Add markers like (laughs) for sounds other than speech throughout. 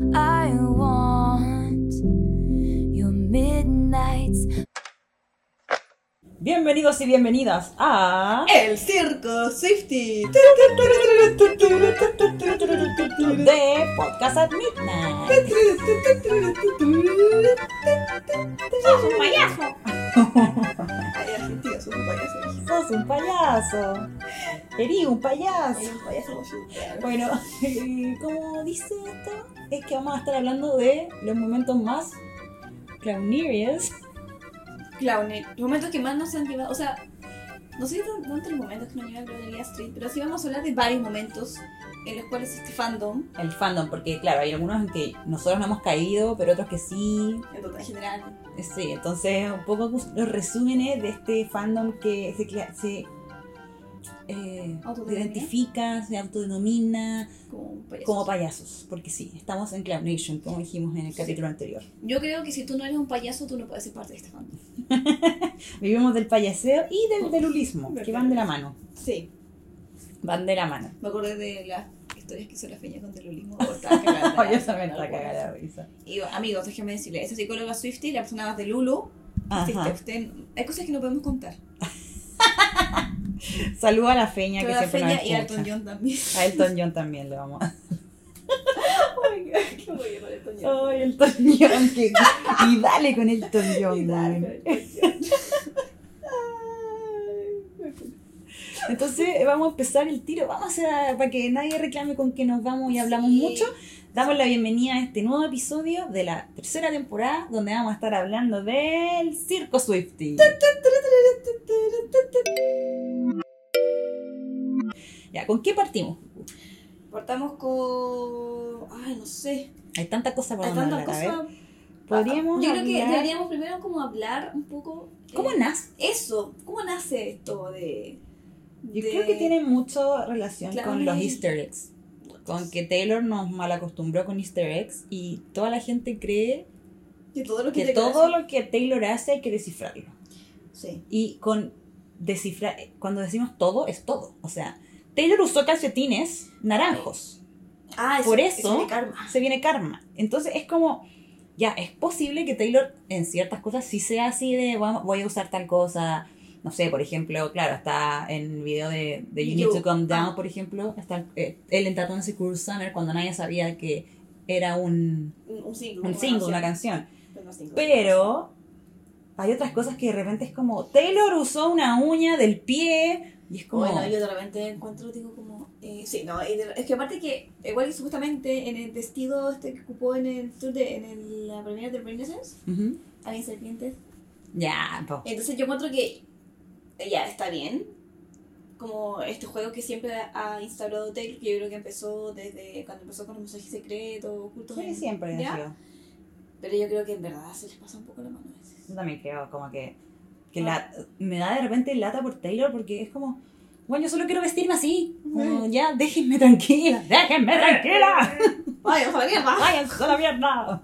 I want your midnights. Bienvenidos y bienvenidas a El circo Swifty. de Podcast at Midnight. (laughs) ¡Sos un payaso! (laughs) Argentino, sos un payaso. Sos un payaso. Erí un payaso. Un. Bueno, como dice esto, es que vamos a estar hablando de los momentos más clownerious. Clownet. Los momentos que más nos han llevado. O sea, no sé tan- tanto los momentos que nos llevan a Clownería Street, pero sí vamos a hablar de varios momentos en los cuales este fandom, El fandom, porque claro, hay algunos en que nosotros no hemos caído, pero otros que sí. en total general, Sí, entonces un poco los resúmenes de este fandom que se, se eh, identifica, se autodenomina como un payaso. como payasos, porque sí, estamos en Clown Nation, como dijimos en el capítulo anterior. Yo creo que si tú no eres un payaso, tú no puedes ser parte de este fandom. (laughs) Vivimos del payaseo y del delulismo, que van de la mano, Sí. van de la mano. Me acordé de las historias que hizo la feña con. Oye, (laughs) esa me está cagada de risa. Y amigos, déjenme decirle, esa psicóloga Swifty, la persona más de Lulu, existe. Usted, hay cosas que no podemos contar. (laughs) Saludo a la feña que la siempre nos feña y a Elton. John también. A Elton John también le vamos a... Qué Elton John. Elton John, que... y dale con Elton (laughs) John. Y dale, man. Elton John. Entonces vamos a empezar el tiro. Vamos a hacer, para que nadie reclame con que nos vamos y hablamos Sí. mucho. Damos la bienvenida a este nuevo episodio de la tercera temporada donde vamos a estar hablando del Circo Swifty. Ya, ¿con qué partimos? Partamos con. Ay, no sé. Hay tanta cosa para Hay podríamos Yo creo que deberíamos primero como hablar un poco. ¿Cómo eh, nace? Eso, ¿cómo nace esto de. Yo de- creo que tiene mucho relación Claro, con los easter eggs. Con que Taylor nos malacostumbró con easter eggs y toda la gente cree Que todo lo que, que todo lo que Taylor hace hay que descifrarlo. Sí. Y con descifrar, cuando decimos todo, es todo. O sea, Taylor usó calcetines naranjos. Ah, Por eso eso karma. se viene karma. Entonces es como, ya, es posible que Taylor en ciertas cosas sí sea así de, "Vamos- voy a usar tal cosa. No sé, por ejemplo, claro, está en el video de, de You Need You. to Down, Ah. por ejemplo, está eh, él en Tatuándose Cruel Summer cuando nadie sabía que era un, Un, single. un una single, una canción. canción. Pero hay otras cosas que de repente es como, Taylor usó una uña del pie y es como... Bueno, yo de repente encuentro, digo, como. Eh, sí, no, es que aparte que, igual que supuestamente en el vestido este que ocupó en el tour de. en el- la primera de Renaissance, Ujú. había serpientes. Ya, po. Entonces yo encuentro que ya está bien. Como este juego que siempre ha instaurado Taylor, que yo creo que empezó desde cuando empezó con los mensajes secretos, ocultos. Sí, en- siempre ha ¿ya? sido. Pero yo creo que en verdad se les pasa un poco la mano a veces. Yo también creo como que, que Ah. la- me da de repente lata por Taylor porque es como, bueno, yo solo quiero vestirme así. Como, ya, déjenme tranquila, déjenme tranquila. ¡Vaya, a la mierda! Váyanse a la (laughs) mierda.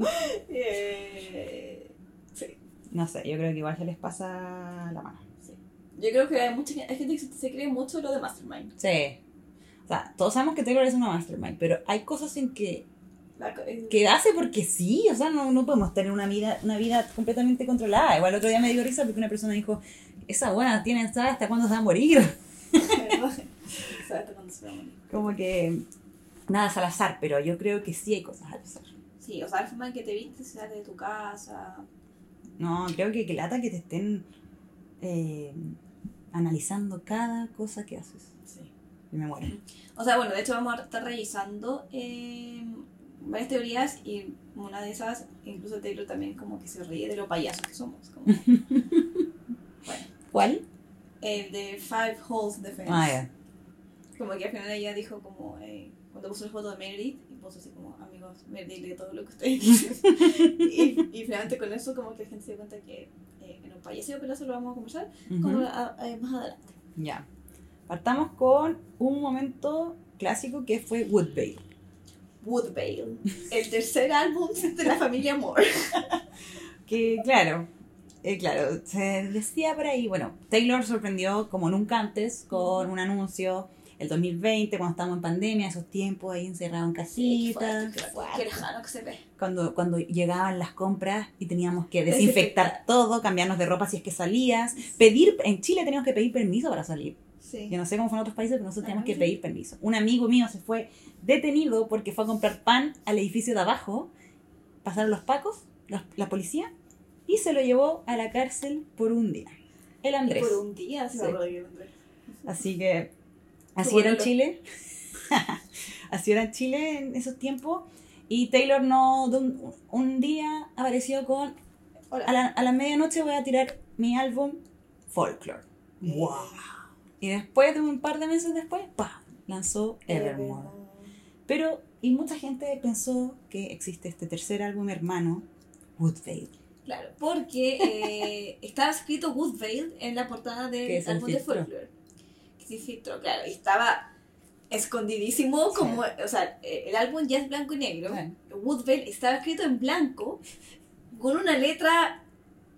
Eh, sí. No sé, yo creo que igual se les pasa la mano. Yo creo que hay mucha gente, hay gente que se- cree mucho lo de Mastermind. Sí. O sea, todos sabemos que Taylor es una mastermind, pero hay cosas en que, La co- que hace porque sí. O sea, no, no podemos tener una vida, una vida completamente controlada. Igual el otro día me dio risa porque una persona dijo, esa buena tiene, ¿sabes hasta cuándo se va a morir? ¿Sabes hasta cuándo se va a morir? Como que nada es al azar, pero yo creo que sí hay cosas al azar. Sí, o sea, la forma en que te vistes, sales de tu casa. No, creo que, que lata que te estén eh, analizando cada cosa que haces. Sí. Y me muero. O sea, bueno, de hecho vamos a estar revisando eh, varias teorías y una de esas, incluso Taylor también como que se ríe de lo payasos que somos. Como, (laughs) bueno, ¿Cuál? el de Five Holes Defense. Ah, ya. Como que al final ella dijo como, eh, cuando puso la foto de Meredith, y puso así como, amigos, Meredith lee todo lo que ustedes dicen. (laughs) y, y finalmente con eso como que la gente se dio cuenta que eh, payaso, pero eso lo vamos a conversar Ujú. cuando, a- a- más adelante. Ya. Partamos con un momento clásico que fue Woodvale. Woodvale, el tercer álbum de la familia Moore. (laughs) Que claro, eh, claro, se decía por ahí, bueno, Taylor sorprendió como nunca antes con un anuncio el 2020, cuando estábamos en pandemia, esos tiempos ahí encerrados en casita. Qué fuerte. Qué lejano que se ve. Cuando, cuando llegaban las compras y teníamos que (laughs) desinfectar todo, cambiarnos de ropa si es que salías. Pedir, en Chile teníamos que pedir permiso para salir. Sí. Yo no sé cómo fue en otros países, pero nosotros teníamos que pedir permiso. Un amigo mío se fue detenido porque fue a comprar pan al edificio de abajo. Pasaron los pacos, la, la policía, y se lo llevó a la cárcel por un día. El Andrés. Por un día, sí, Sí. Andrés. Así que así era en. Chile. (laughs) así era en Chile en esos tiempos. Y Taylor no, un, un día apareció con, Hola. a la, a la medianoche voy a tirar mi álbum Folklore. ¡Wow! Y después, de un par de meses después, ¡pah! lanzó Evermore. Pero, y mucha gente pensó que existe este tercer álbum hermano, Woodvale. Claro, porque eh, (laughs) estaba escrito Woodvale en la portada del álbum de. Folklore. Se filtró, claro, y estaba escondidísimo como, o sea, eh, el álbum ya es blanco y negro. Bueno. Estaba escrito en blanco con una letra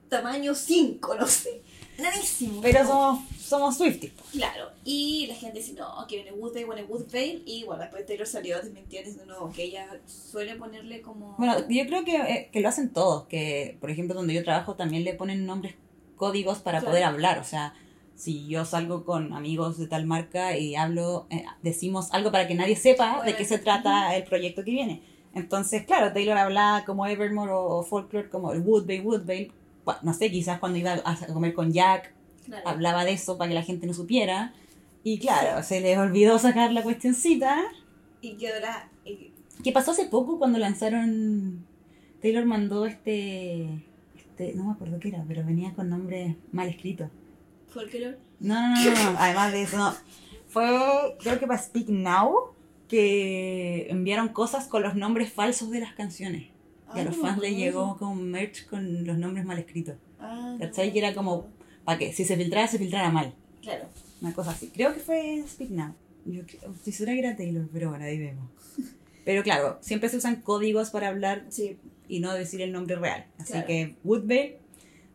tamaño 5, no sé. Rarísimo. Pero somos, somos Swifties. po. Claro, y la gente dice, no, que viene Woodvale, viene Woodvale, y bueno, después Taylor salió a desmentir diciendo, no, que ella suele ponerle como... Bueno, yo creo que, eh, que lo hacen todos, que por ejemplo donde yo trabajo también le ponen nombres códigos para Claro. poder hablar, o sea, si yo salgo con amigos de tal marca y hablo, eh, decimos algo para que nadie sepa de qué se trata el proyecto que viene. Entonces, claro, Taylor hablaba como Evermore o, o Folklore como el Woodvale, Bueno, no sé, quizás cuando iba a comer con Jack Claro. hablaba de eso para que la gente no supiera. Y claro, se les olvidó sacar la cuestioncita. Y que ahora... y- ¿Qué pasó hace poco cuando lanzaron. Taylor mandó este. este no me acuerdo qué era, pero venía con nombre mal escrito. Folklore. No, no, no, no, no, además de eso, no. Fue, creo que para Speak Now, que enviaron cosas con los nombres falsos de las canciones. Y a Ah, los fans les llegó como merch con los nombres mal escritos. Ah, ¿Cachai? no. Que era como, para que si se filtrara, se filtrara mal. Claro. Una cosa así. Creo que fue Speak Now. Yo creo- estoy segura que era Taylor, pero bueno, ahí vemos. (laughs) Pero claro, siempre se usan códigos para hablar Sí. y no decir el nombre real. Así Claro. que Woodvale,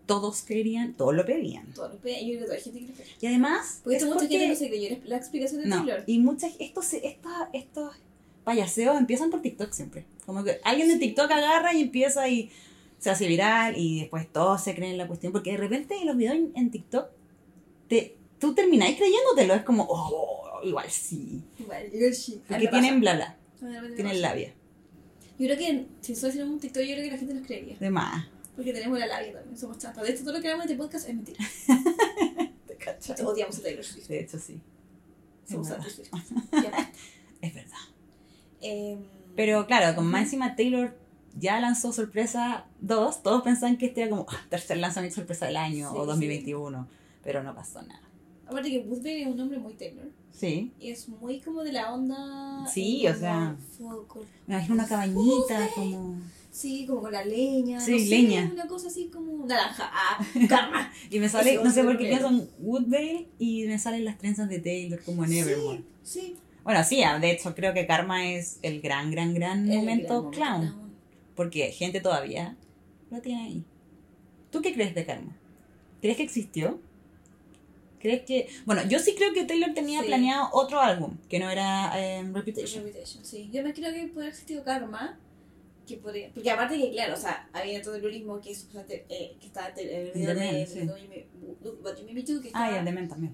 todos creerían, todos lo pedían. Todo lo pe- Yo creo que toda la gente que lo Y además, Porque es mucha porque- gente no se creyó la explicación de no, Taylor. y muchas, estos, esta- estos payaseos empiezan por TikTok siempre. Como que alguien de TikTok agarra y empieza y se hace viral y después todos se creen la cuestión. Porque de repente los videos en, en TikTok, te, tú termináis creyéndotelo. Es como, oh, igual sí. Igual, que sí. Porque tienen bla bla, tienen labia. Yo creo que si nosotros hiciéramos un TikTok, yo creo que la gente nos creería. De más. Porque tenemos la labia también, somos chantas. De hecho, todo lo que hablamos en este podcast es mentira. (laughs) ¿Te cachai? Odiamos a Taylor Swift. De hecho, sí. Somos verdad. anti-Swift. (laughs) Ya. Es verdad. Em, Pero claro, con más encima Taylor ya lanzó Sorpresa 2, todos pensaban que este era como ah, tercer lanzamiento sorpresa del año Sí, o sí. 2021, pero no pasó nada. Aparte que Woodbury es un nombre muy Taylor. Sí, Y es muy como de la onda. Sí, o sea, me imagino una cabañita como... Sí, como con la leña. Sí, no sé, leña. Una cosa así como naranja. (laughs) Ah, karma. (laughs) Y me sale, no sé por qué pienso en Woodvale y me salen las trenzas de Taylor como en Evermore. Sí, sí. Bueno, sí, ah, de hecho creo que Karma es el gran, gran, gran El momento gran clown, porque gente todavía lo tiene ahí. ¿Tú qué crees de Karma? ¿Crees que existió? ¿Crees que...? Bueno, yo sí creo que Taylor tenía Sí. planeado otro álbum, que no era eh, Reputation. Reputation, sí. Yo me creo que puede haber existido karma. Que podría, porque aparte que, claro, o sea, había todo el turismo que, es, supuestamente, eh, que estaba en el video de, de sí. What You Me Do, que Ah, y el de Men también.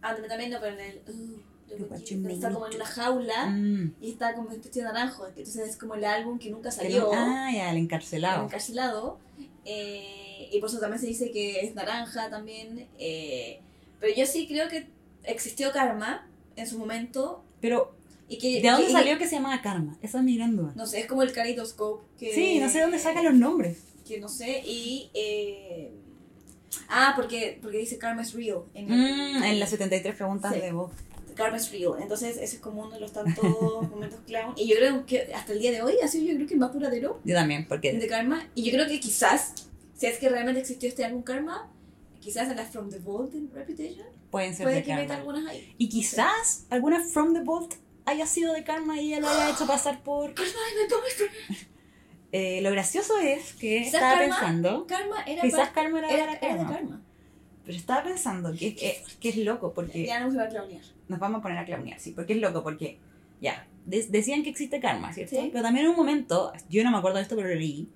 Ah, también, también no, pero en el... Uh, What You- está como en una jaula Mm. y está como vestido de naranjo. Entonces es como el álbum que nunca salió. no- ah, ya, el el encarcelado. encarcelado. Eh, y por eso también se dice que es naranja también. eh, pero yo sí creo que existió karma en su momento. Pero, Y que, ¿de dónde que- salió que se llamaba Karma? Esa es mi gran duda. No sé, es como el Kaleidoscope. Que, Sí, no sé dónde sacan los nombres. Que no sé, y. eh, ah, porque, porque dice Karma is real. En, el- Mm, en las 73 preguntas Sí. de vos. Karma is real. Entonces, ese es como uno de los tantos (laughs) momentos clown. Y yo creo que hasta el día de hoy ha sido, yo creo que el más duradero Yo también, porque de Karma. Y yo creo que quizás, si es que realmente existió este álbum Karma, quizás en la From the Vault en Reputation, pueden ser puede de que meta Karma. algunas ahí. Y quizás alguna From the Vault haya sido de Karma y ella lo haya hecho pasar por... Karma esto. (laughs) Eh, lo gracioso es que Quizás estaba Karma- pensando... Karma era Quizás para- Karma era, era, era de Karma. Pero estaba pensando que, que, que es loco porque Ya no se va a claunear. nos vamos a poner a clownear, sí, porque es loco, porque ya, de- decían que existe karma, ¿cierto? Sí. Pero también en un momento, yo no me acuerdo de esto, pero lo leí,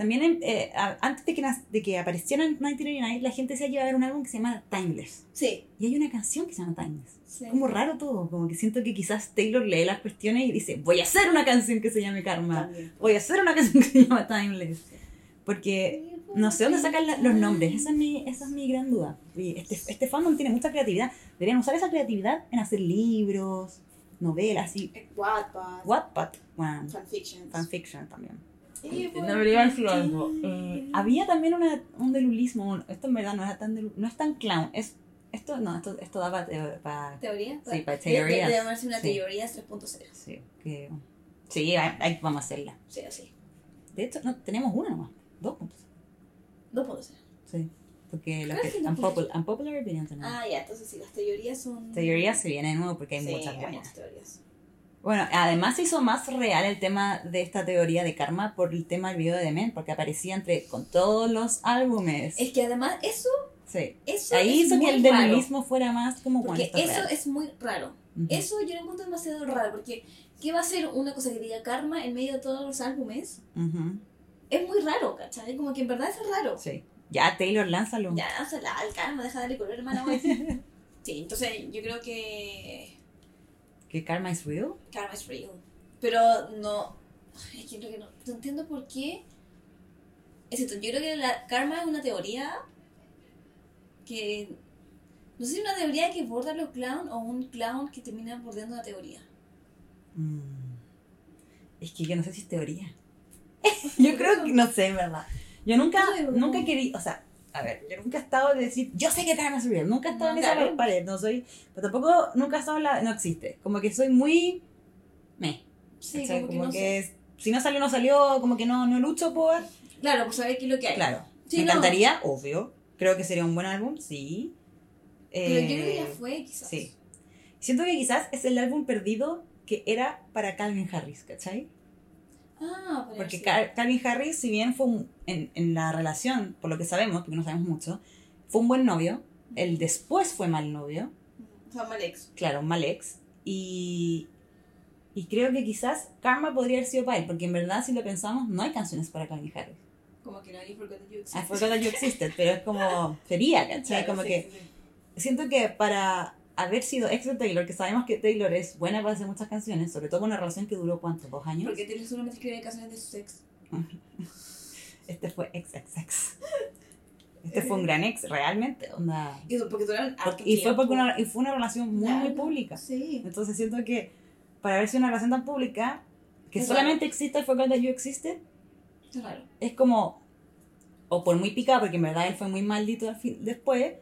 también eh, antes de que, de que apareciera en 1999, la gente que iba a haber un álbum que se llama Timeless. Sí. Y hay una canción que se llama Timeless. sí. Como raro todo, como que siento que quizás Taylor lee las cuestiones y dice, voy a hacer una canción que se llame Karma, También. voy a hacer una canción (laughs) que se llama Timeless. Porque no sé dónde sacan la- los nombres, esa es mi, esa es mi gran duda. Este, este fandom tiene mucha creatividad, deberían usar esa creatividad en hacer libros, novelas y Eh, Wattpad. Wattpad, bueno, Fanfictions. fanfiction también. Y No ti. algo. Eh, había también una, un delulismo, esto en verdad no es tan, delu- no es tan clown, es, esto no, esto, esto da para... ¿Teoría? Sí, para De- teorías. De, de llamarse una Sí. teoría 3.0. Sí, que, sí ahí- vamos a hacerla. Sí, así. De hecho, no, tenemos una nomás, dos puntos. 2.0. Sí, porque los que, no unpopular, unpopular opinion tenemos. Ah, ya, entonces sí, las teorías son. Teorías se viene de nuevo porque hay Sí, muchas hay buenas. muchas teorías. Bueno, además se hizo más real el tema de esta teoría de karma por el tema del video de Demen, porque aparecía entre con todos los álbumes. Es que además, eso, Sí. eso Ahí es hizo que el delulismo fuera más como Porque eso real. es muy raro. Eso yo lo encuentro demasiado raro. Porque, ¿qué va a ser una cosa que diga karma en medio de todos los álbumes? Es muy raro, ¿cachai? Como que en verdad es raro. Sí. Ya, Taylor, lánzalo. Ya, o sea, la, al karma, deja de darle color, hermano. (laughs) sí, entonces yo creo que ¿Que karma is real? karma es real. Pero no. Es que creo que no, no entiendo por qué. Es cierto, yo creo que la karma es una teoría que. No sé si es una teoría que borda los clown o un clown que termina bordeando la teoría. Mm. Es que yo no sé si es teoría. (laughs) yo creo que, no sé, en verdad. Yo nunca, Ay, nunca quería, o sea, a ver, yo nunca he estado de decir, yo sé que karma es real, nunca he estado No, en esa claro. pared, no soy, pero tampoco nunca he estado en la, no existe, como que soy muy, me, Sí, como que como no que sé. es- si no salió, no salió, como que no, no lucho por, Claro, pues saber qué es lo que hay. claro, Sí, me no. encantaría, obvio, creo que sería un buen álbum, sí. Pero yo creo que Eh, ya fue, quizás. Sí. Siento que quizás es el álbum perdido que era para Calvin Harris, ¿cachai? Ah, Porque. Cal- Calvin Harris, si bien fue un- en, en la relación, por lo que sabemos, porque no sabemos mucho, fue un buen novio, el después fue mal novio, O sea, mal ex. claro, un mal ex, y, y creo que quizás Karma podría haber sido para él, porque en verdad, si lo pensamos, no hay canciones para Calvin Harris. Como que no, you forgot that you I existed. forgot that you existed, pero es como, (laughs) sería, ¿cachai? Claro, como sí, que sí. siento que para haber sido ex de Taylor, que sabemos que Taylor es buena para hacer muchas canciones, sobre todo con una relación que duró, ¿cuánto? ¿Dos años? Porque Taylor solamente escribe canciones de su ex. (laughs) Este fue ex, ex, ex. (laughs) Este fue un gran ex, realmente. Onda. Y porque duraron Porque- y fue porque una, y fue una relación muy, muy Claro, pública. Sí. Entonces siento que para haber sido una relación tan pública, que Es solamente existe el Forgot That You Existed, Es raro. es como, o por muy picada, porque en verdad él fue muy maldito al fin- después,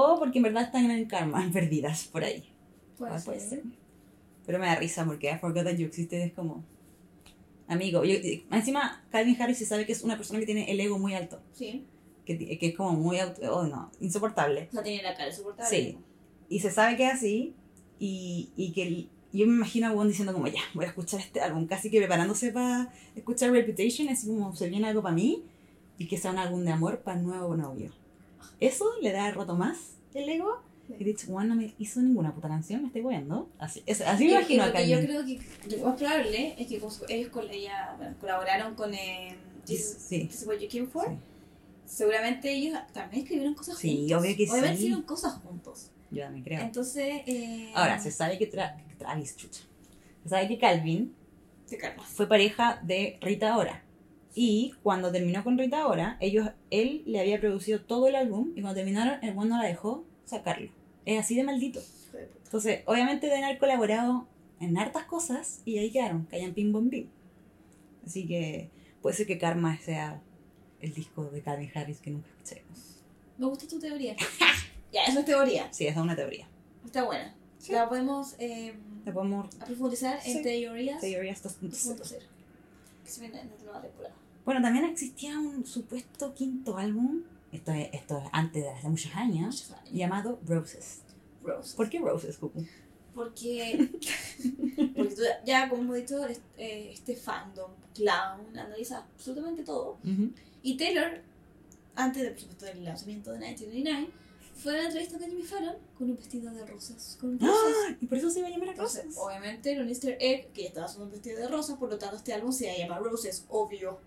o porque en verdad están en karma, (laughs) perdidas por ahí. Puede, Ah, puede ser. ser. Pero me da risa porque I Forgot That You Existed es como, amigo, yo- encima Calvin Harris se sabe que es una persona que tiene el ego muy alto, Sí. que, que es como muy, auto, oh, no, insoportable. O sea, tiene la cara soportable. Sí. Y se sabe que es así. Y, y que el- yo me imagino a Won diciendo como, ya, voy a escuchar este álbum, casi que preparándose para escuchar Reputation, así como se viene algo para mí y que sea un álbum de amor para el nuevo novio. Eso le da roto más el ego. Y de hecho, Juan no me hizo ninguna puta canción, me estoy weando. Así, es- así me imagino lo a que yo creo que lo más probable es que ellos con ella, bueno, colaboraron con eh, This, Sí. This is What You Came For. Sí. Seguramente ellos también escribieron cosas Sí, juntos. obvio que Obviamente sí. hicieron cosas juntos. Yo también creo. Entonces, eh, Ahora, se sabe que, Tra- Travis, chucha. Se sabe que Calvin fue pareja de Rita Ora. Y cuando terminó con Rita Ora, ellos, él le había producido todo el álbum y cuando terminaron, el buen no la dejó sacarlo. Es así de maldito. Entonces, obviamente deben haber colaborado en hartas cosas y ahí quedaron, callan pim bom pim. Así que puede ser que Karma sea el disco de Calvin Harris que nunca escuchemos. Me gusta tu teoría. (laughs) ya, eso es teoría. Sí, esa es una teoría. Está buena. Sí. La podemos eh, La podemos profundizar en Sí. teorías teorías 2.0. Bueno, también existía un supuesto quinto álbum, esto es, esto es antes de hace muchos años, Muchos años. llamado Roses. Rose. ¿Por qué Roses, Cucu? Porque, porque tú ya, como hemos dicho, es- eh, este fandom, clown, analiza absolutamente todo. Y Taylor, antes de, por supuesto, del lanzamiento de 1999, fue la entrevista con Jimmy Fallon con un vestido de rosas. Con rosas. ¡Ah! Y por eso se iba a llamar a Entonces, Roses. obviamente era un easter egg que ella estaba usando un vestido de rosas, por lo tanto este álbum se iba a llamar Roses, obvio.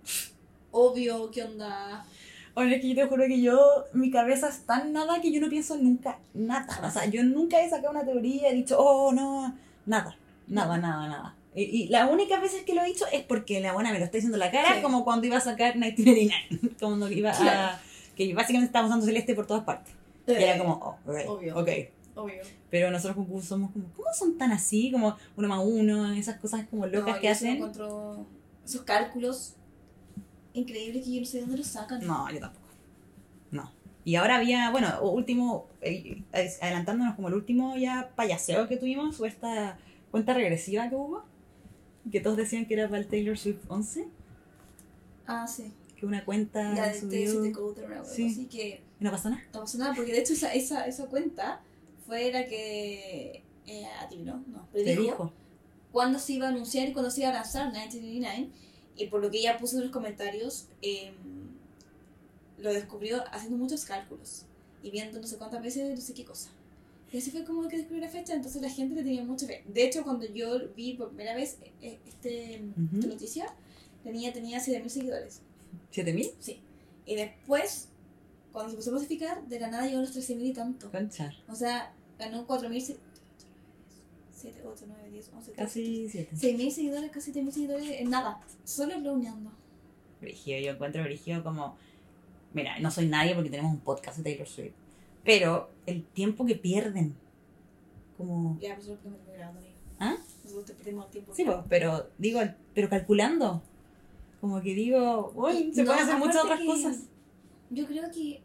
Obvio, ¿qué onda? Oye, es que yo te juro que yo, mi cabeza es tan nada que yo no pienso nunca nada. O sea, yo nunca he sacado una teoría he dicho, oh, no, nada, nada, nada, nada. Y, y las únicas veces que lo he dicho es porque la buena me lo está diciendo en la cara, Sí. como cuando iba a sacar 1989, (laughs) cuando iba a... Claro. Que básicamente estaba usando celeste por todas partes. Y era como, oh, ok, Obvio. ok. Obvio. Pero nosotros como somos como, ¿cómo son tan así? Como uno más uno, esas cosas como locas No, que yo hacen. encuentro esos cálculos increíbles que yo no sé de dónde los sacan. No, yo tampoco. No. Y ahora había, bueno, último, eh, eh, adelantándonos como el último ya payaseo que tuvimos, fue esta cuenta regresiva que hubo, que todos decían que era para el Taylor Swift 11, Ah, sí. que una cuenta La de subió Sí. así que y no pasó nada. no pasó nada, porque de hecho esa, esa, esa cuenta fue la que eh, adivinó, no, Te predijo dijo. cuándo se iba a anunciar y cuándo se iba a lanzar 1989 y por lo que ella puso en los comentarios em, lo descubrió haciendo muchos cálculos y viendo no sé cuántas veces no sé qué cosa y así fue como que descubrió la fecha entonces la gente le tenía mucha fe de hecho cuando yo vi por primera vez eh, este, Ujú. esta noticia la niña tenía 7.000 seguidores ¿7000? sí y después cuando se puso a clasificar de la nada llegó a los 13.000 y tanto Concha. o sea ganó 4.000 se- 7, 8, 9, 10, 11, 12, Casi 7. 6.000 seguidores, casi 7.000 seguidores en nada. Solo cloneando. Brigio, yo encuentro Brigio como. Mira, no soy nadie porque tenemos un podcast de Taylor Swift. Pero el tiempo que pierden. Como. Ya, pues nosotros estamos grabando. ¿Ah? Nosotros te perdimos el tiempo. Sí, pues, pero digo, pero calculando. Como que digo, uy, se No, pueden hacer muchas otras que cosas. Yo creo que.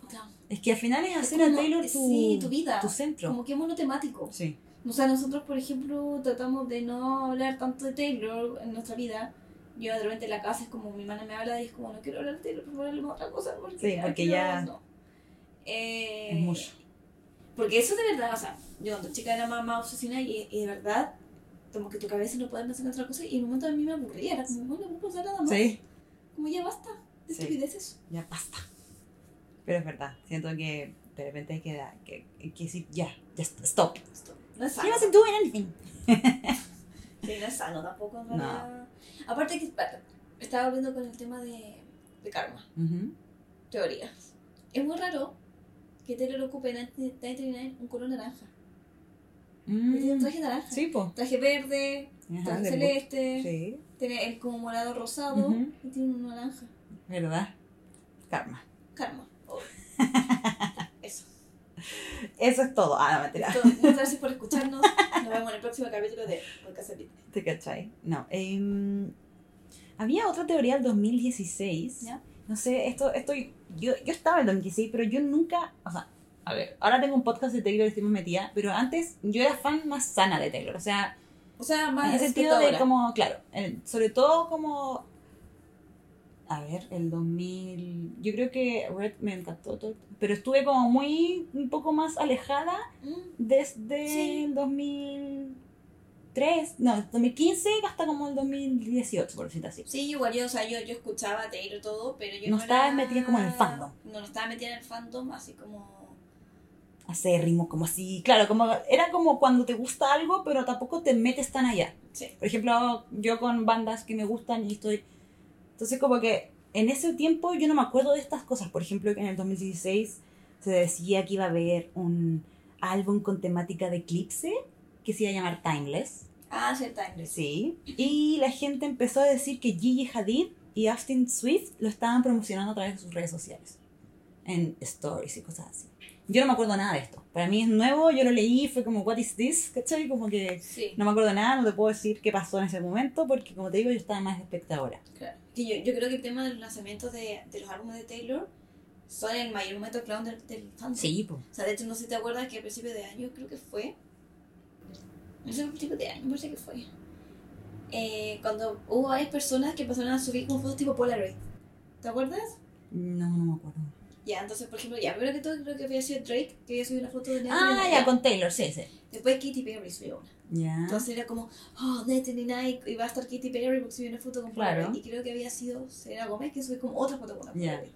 puta, Es que al final es Es hacer a como- Taylor tu, sí, tu vida. tu centro. Como que monotemático. Sí. O sea, nosotros, por ejemplo, tratamos de no hablar tanto de Taylor en nuestra vida. Yo de repente en la casa es como mi hermana me habla y es como no quiero hablar de Taylor, por favor, otra cosa. Porque Sí, porque ya- no. Eh, Es mucho. Porque eso de verdad, o sea, yo cuando chica era más, más obsesionada y, y de verdad, como que tu cabeza no puede pensar en otra cosa y en un momento a mí me aburría, era como, no, no puedo pensar nada más. Sí, Como ya basta Sí. estupideces. ya basta. Pero es verdad, siento que de repente hay que, dar- que, que decir, ya, ya, stop. Esto no es You sano. wasn't doing anything. Sí, no es sano tampoco en No. Aparte que estaba volviendo con el tema de, de karma, Ujú. teorías. Es muy raro que Taylor ocupe en 1939 un color naranja. Mm, Tiene un traje naranja. Sí, pues. Traje verde, Ajá, traje celeste, Sí, tiene el como morado rosado Ujú. y tiene un naranja. ¿Verdad? Karma. Karma. Oh. (laughs) Eso. Eso es todo. Ah, no, mentira. Muchas gracias por escucharnos. (laughs) Nos vemos en el próximo capítulo de Podcast. ¿Te cachai? No. em, había otra teoría del 2016. ¿Ya? No sé, esto, esto yo, yo estaba en el 2016, pero yo nunca, o sea, a ver, ahora tengo un podcast de Taylor, estoy metida, pero antes yo era fan más sana de Taylor, o sea, O sea, en más el sentido de como, claro, el- sobre todo como, a ver, el 2000, yo creo que Red me encantó todo, pero estuve como muy, un poco más alejada Mm, desde Sí. el 2003, no, 2015 hasta como el 2018, por decirlo así. Sí, igual yo, o sea, yo, yo escuchaba Taylor todo, pero yo No no, estabas era- metida como en el fandom. No, no estaba metida en el fandom, así como... acérrimos, como así, claro, como era como cuando te gusta algo, pero tampoco te metes tan allá. Sí. Por ejemplo, yo con bandas que me gustan y estoy... Entonces como que en ese tiempo yo no me acuerdo de estas cosas. Por ejemplo, que en el 2016 se decía que iba a haber un álbum con temática de eclipse que se iba a llamar Timeless. Ah, sí, Timeless. Sí. Y la gente empezó a decir que Gigi Hadid y Austin Swift lo estaban promocionando a través de sus redes sociales. En stories y cosas así. Yo no me acuerdo nada de esto. Para mí es nuevo, yo lo leí, fue como, what is this? ¿Cachai? Como que Sí, no me acuerdo nada, no te puedo decir qué pasó en ese momento, porque como te digo, yo estaba más espectadora. claro. Que yo, yo creo que el tema de los lanzamientos de, de los álbumes de Taylor son el mayor momento clown del, del fandom. pues. O sea, de hecho, no sé si te acuerdas que a principio de año creo que fue. No sé, a principio de año, me parece que fue. Eh, cuando hubo varias personas que empezaron a subir con fotos tipo Polaroid. ¿Te acuerdas? No, no me acuerdo. Ya, entonces, por ejemplo, ya, primero que todo creo que había sido Drake, que había subido una foto de Natalie Ah, ya, con Taylor, sí, sí. Después Katy Perry subió una. Ya. Entonces era como, oh, Natalie Nike, y va a estar Katy Perry porque subió una foto con. Claro. Y creo que había sido Selena Gómez que subió como otra foto con Ya. Polaroid.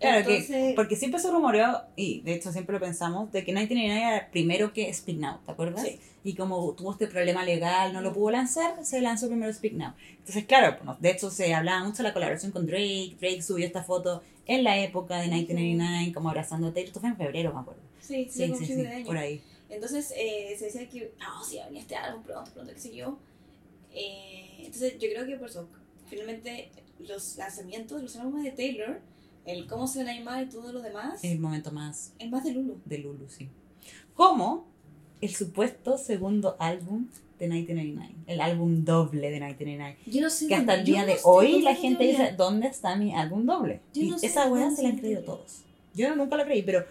Claro, que, Entonces- porque siempre se rumoreó, y de hecho siempre lo pensamos, de que 1999 era el primero que Speak Now, ¿te acuerdas? Sí. Y como tuvo este problema legal, no lo pudo lanzar, se lanzó primero Speak Now. Entonces, claro, pues, de hecho se hablaba mucho de la colaboración con Drake. Drake subió esta foto en la época de 1999, como abrazando a Taylor. Esto fue en febrero, me acuerdo. Sí, sí, Sí, sí, sí, por ahí. Entonces eh, se decía que, no, sí, venía este álbum pronto, pronto, qué sé yo. Eh, entonces yo creo que por eso, finalmente los lanzamientos, los álbumes de Taylor, el cómo se van a y todo lo demás, Es el momento más es más de Lulu. de Lulu, sí. Como el supuesto segundo álbum de 1999, el álbum doble de 1999. Yo no sé. Que hasta el día no de hoy la gente dice, ¿dónde está mi álbum doble? Yo y no sé esa weá se la han creído todos. Yo nunca la creí, pero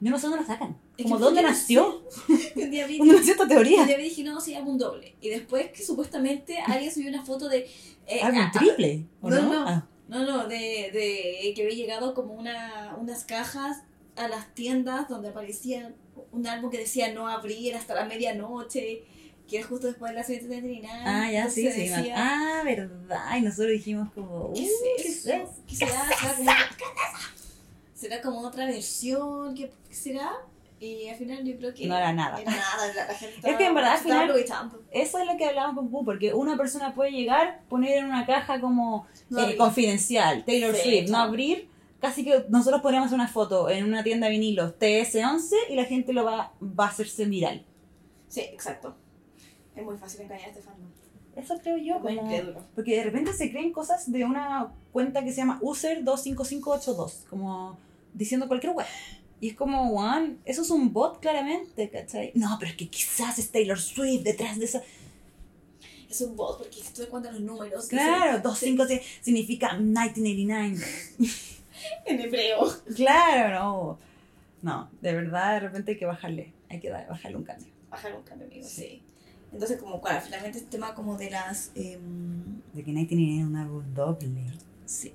yo no sé dónde la sacan. Es Como dónde nació. (laughs) Un día vi, dónde nació esta un teoría. día vi dije, no, sí, álbum doble. Y después que supuestamente alguien subió una foto de. eh, Álbum ah, triple, ¿o no, no? no. Ah, No, no, de, de que había llegado como una, unas cajas a las tiendas donde aparecía un álbum que decía no abrir hasta la medianoche, que era justo después de la siguiente de nada. ah, ya, sí, sí. decía, Ah, verdad. Y nosotros dijimos como, ¿Qué "Uh, es ¿qué eso? es eso? ¿Qué será? ¿Será como, ¿Será como otra versión? ¿Qué qué será? Y al final yo creo que No era nada. Era nada, la, gente (laughs) Es que en verdad, al final-. Eso es lo que hablábamos con Pu, porque una persona puede llegar, poner en una caja como No eh, confidencial, Taylor Sí, Swift, no abrir, casi que nosotros podríamos hacer una foto en una tienda de vinilos TS11 y la gente lo va, va a hacerse viral. Sí, exacto. Es muy fácil engañar a este fandom. Eso creo yo, como- porque de repente se creen cosas de una cuenta que se llama user25582, como diciendo cualquier web. Y es como, Juan, eso es un bot claramente, ¿cachai? No, pero es que quizás es Taylor Swift detrás de eso. Es un bot porque si tú te cuentas los números. Claro, sí, 256 significa 1989. (laughs) En hebreo. Claro, no. No, de verdad, de repente hay que bajarle. Hay que bajarle un cambio. bajar un cambio, amigo, sí. Entonces, como, claro, finalmente este tema como de las... em, De que 1989 es un álbum doble. sí.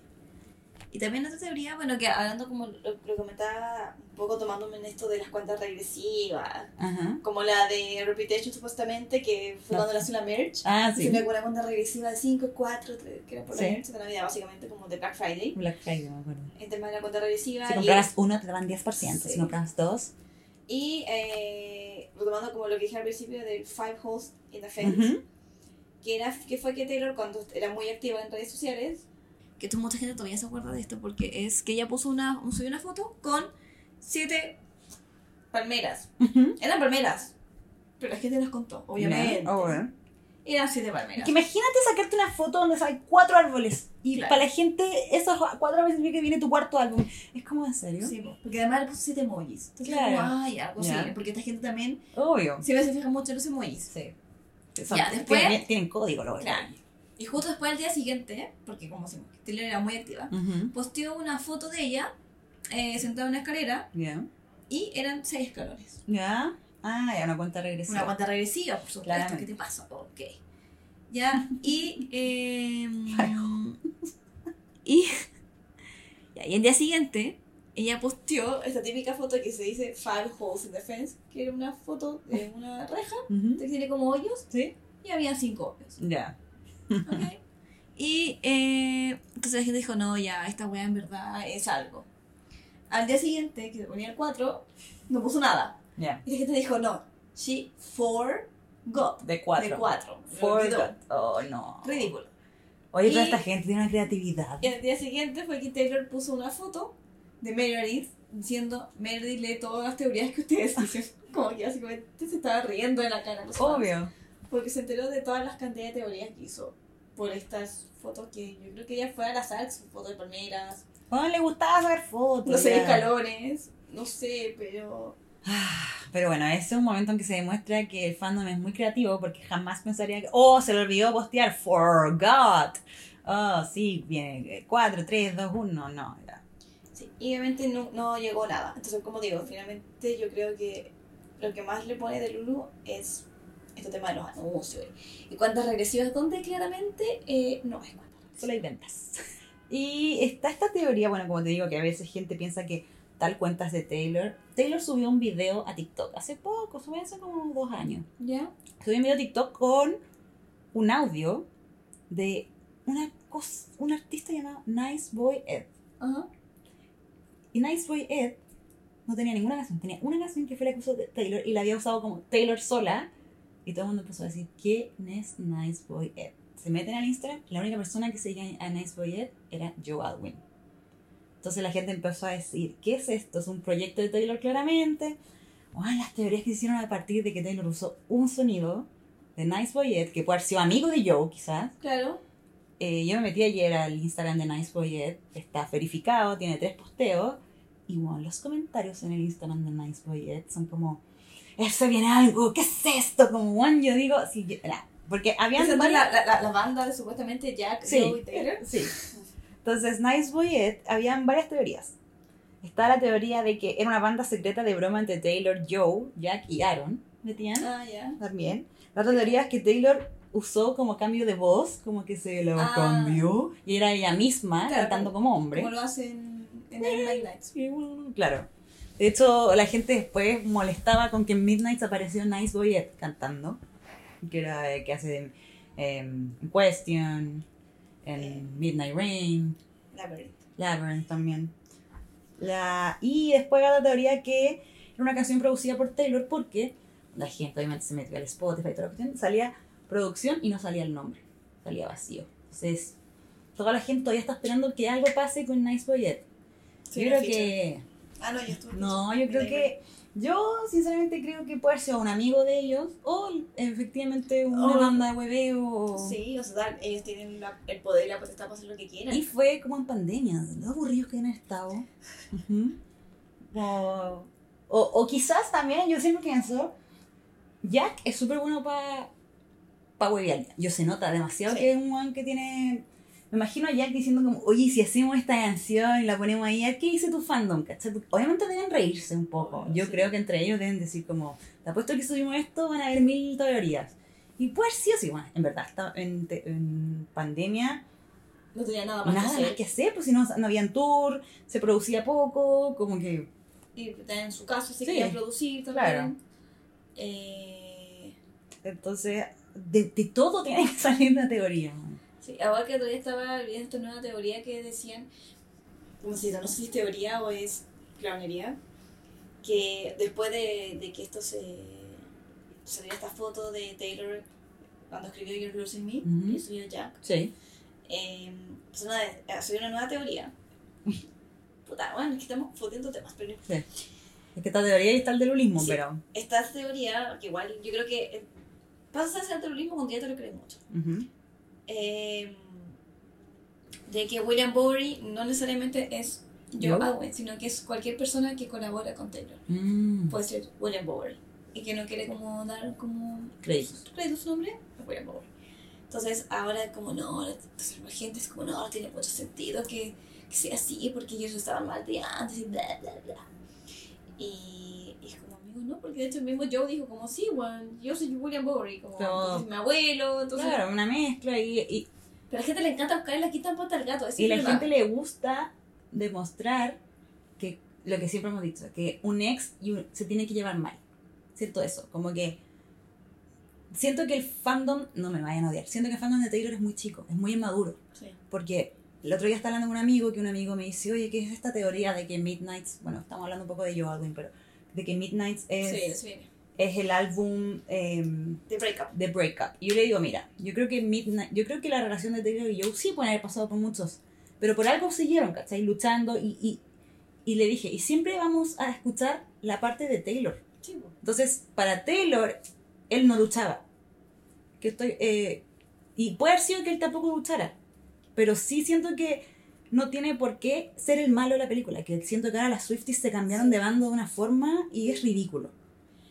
Y también otra teoría, bueno, que hablando como lo, lo comentaba, un poco tomándome en esto de las cuentas regresivas, Ajá. como la de Reputation supuestamente, que fue cuando nació la merch. Ah, Sí. sí. una cuenta regresiva de 5, 4, que era por Sí. la merch de Navidad, básicamente como de Black Friday. Black Friday, me acuerdo. El tema de la cuenta regresiva. Si compraras uno, te daban 10%. Sí. Si comprabas dos, Y eh, retomando como lo que dije al principio del Five Holes in the Fence, ujú, que, era, que fue que Taylor cuando era muy activa en redes sociales, que esto, mucha gente todavía se acuerda de esto porque es que ella puso una, subió una foto con siete palmeras. ujú. Eran palmeras, pero la gente las contó, obviamente. Oh. Eran siete palmeras. Que imagínate sacarte una foto donde hay cuatro árboles. Y Claro. para la gente, esos cuatro árboles significa que viene tu cuarto álbum. Es como, ¿en serio? Sí, po, porque además le puso siete emojis. Entonces, Claro. como, ay, algo Ya. así. Porque esta gente también Obvio. siempre se fija mucho en los emojis. Sí. Son- Ya, después- Tienen, tienen código, lo Claro. Y justo después al día siguiente, porque como si Taylor era muy activa, Ujú. posteó una foto de ella eh, sentada en una escalera Ya. y eran seis escalones. Ya. Ah, ya, una cuenta regresiva. Una cuenta regresiva, por supuesto. Claramente. ¿Qué te pasa? Ok. Ya, (laughs) y. eh, y. (laughs) ya, y el día siguiente, ella posteó esta típica foto que se dice Five Holes in the Fence, que era una foto de una reja Ujú. que tiene como hoyos Sí. y había cinco hoyos. Ya. ¿Ok? Y eh, entonces la gente dijo, no, ya, esta weá en verdad es algo. Al día siguiente, que se ponía el 4, no puso nada. Ya. Y la gente dijo, no, she forgot. De cuatro. De 4. Forgot. Oh, no. Ridículo. Oye, Y- esta gente tiene una creatividad. Y al día siguiente fue que Taylor puso una foto de Meredith diciendo, Meredith lee todas las teorías que ustedes dicen. (laughs) Como que básicamente se estaba riendo de la cara. los fans. Porque se enteró de todas las cantidades de teorías que hizo por estas fotos que yo creo que ella fue al azar, su foto de palmeras, Bueno, le gustaba sacar fotos. no sé, escalones, no sé, pero Pero bueno, ese es un momento en que se demuestra que el fandom es muy creativo porque jamás pensaría que, oh, se le olvidó postear, forgot. Oh, sí, viene 4, 3, 2, 1, no, ya. sí, y obviamente no, no llegó nada. Entonces, como digo, finalmente yo creo que lo que más le pone de Lulu es este tema de los anuncios y cuántas regresivas, donde claramente eh, no es cuántas Solo hay ventas. (laughs) Y está esta teoría, bueno, como te digo, que a veces gente piensa que tal cuenta es de Taylor. Taylor subió un video a TikTok hace poco, subió hace como dos años. ¿Ya? Subió un video a TikTok con un audio de una cosa, un artista llamado Nice Boy Ed. Ajá. Y Nice Boy Ed no tenía ninguna canción, tenía una canción que fue la que usó Taylor y la había usado como Taylor sola. Y todo el mundo empezó a decir, ¿quién es Nice Boy Ed? Se meten al Instagram, la única persona que seguía a Nice Boy Ed era Joe Alwyn. Entonces la gente empezó a decir, ¿qué es esto? ¿Es un proyecto de Taylor claramente? O ah, las teorías que se hicieron a partir de que Taylor usó un sonido de Nice Boy Ed, que puede haber sido amigo de Joe quizás. Claro. Eh, yo me metí ayer al Instagram de Nice Boy Ed, está verificado, tiene tres posteos. Y bueno, los comentarios en el Instagram de Nice Boy Ed son como, eso viene algo, ¿qué es esto? Como, one, yo digo, sí, yo- era- porque habían Esa es varias- la, la, la banda de supuestamente Jack, Sí. Joe y Taylor. Sí. Entonces, Nice Boy habían varias teorías. Está la teoría de que era una banda secreta de broma entre Taylor, Joe, Jack y Aaron. ¿Metían? Ah, ya. También. La otra teoría es que Taylor usó como cambio de voz, como que se lo Ah. cambió. Y era ella misma Claro, cantando como hombre. Como lo hacen en Night Nights. Claro. De hecho, la gente después molestaba con que en Midnight apareció Nice Boy Ed cantando. Que era eh, que hace em, Question, en Midnight Rain, Labyrinth. Labyrinth también. La, y después la teoría que era una canción producida por Taylor porque la gente obviamente se metió al Spotify y toda la cuestión, salía producción y no salía el nombre, salía vacío. Entonces, toda la gente todavía está esperando que algo pase con Nice Boy Ed. Sí, yo creo ficha. que... Ah, no, estuvo. No, yo creo que... Yo sinceramente creo que puede ser un amigo de ellos o efectivamente una banda de hueveo. o- Sí, o sea, ellos tienen la- el poder y la potestad para hacer lo que quieran. Y fue como en pandemia, lo aburridos que han estado. O, o, o quizás también, yo siempre pienso, Jack es súper bueno para pa huevear. Yo se nota demasiado Sí. que es un one que tiene... Me imagino a Jack diciendo como, oye, si hacemos esta canción y la ponemos ahí, ¿qué dice tu fandom? ¿Cachai? Obviamente deben reírse un poco. Yo sí. creo que entre ellos deben decir como, te apuesto que subimos esto, van a haber mil teorías. Y pues sí o sí, bueno, en verdad, en, en pandemia No tenía nada más nada que más hacer. que hacer, pues si no, no habían tour, se producía poco, como que... Y en su caso sí, Sí, querían producir también. claro. Eh, Entonces, de, de todo tiene que salir una teoría. Sí, ahora que todavía estaba viendo esta nueva teoría que decían, no sé, no sé si es teoría o es clownería, que después de, de que esto se salió esta foto de Taylor cuando escribió You're Losing Me, que subió Jack, Sí. eh, pues una, salió una nueva teoría. (laughs) Puta, bueno, es que estamos fodiendo temas, pero Es que esta teoría y está el del lulismo, Sí. pero... esta teoría, que igual yo creo que eh, pasa a ser terrorismo cuando ya te lo crees mucho. Ujú. Eh, de que William Bowery no necesariamente es Joe Joe. Alwyn, sino que es cualquier persona que colabora con Taylor. Mm, Puede ser William Bowery. Y que no quiere como dar como Créditos. crédito su nombre, William Bowery. Entonces ahora como no, entonces la gente es como no, no tiene mucho sentido que, que sea así porque ellos estaban mal de antes y bla bla bla. Y, y es como amigo, no, porque de hecho el mismo Joe dijo como sí, bueno, yo soy William Bowery, como Pero- entonces, mi abuelo, entonces Claro, una mezcla y, y, pero a la gente le encanta buscar la quita pata al gato. y la el gente le gusta demostrar que lo que siempre hemos dicho, que un ex y un- se tiene que llevar mal. Siento eso, como que siento que el fandom, no me vayan a odiar, siento que el fandom de Taylor es muy chico, es muy inmaduro. Sí. Porque el otro día estaba hablando con un amigo que un amigo me dice, oye, ¿qué es esta teoría de que Midnights, bueno, estamos hablando un poco de Joe Alwyn, pero de que Midnights es, viene. es el álbum em, De breakup. de Breakup. Y yo le digo, mira, yo creo que Midnight, yo creo que la relación de Taylor y Joe sí pueden haber pasado por muchos, pero por algo siguieron, ¿cachai? Luchando y, y, y le dije, y siempre vamos a escuchar la parte de Taylor. Po. Entonces, para Taylor, él no luchaba. Que estoy, eh, y puede haber sido que él tampoco luchara, pero sí siento que no tiene por qué ser el malo de la película, que siento que ahora las Swifties se cambiaron de bando de una forma y es ridículo.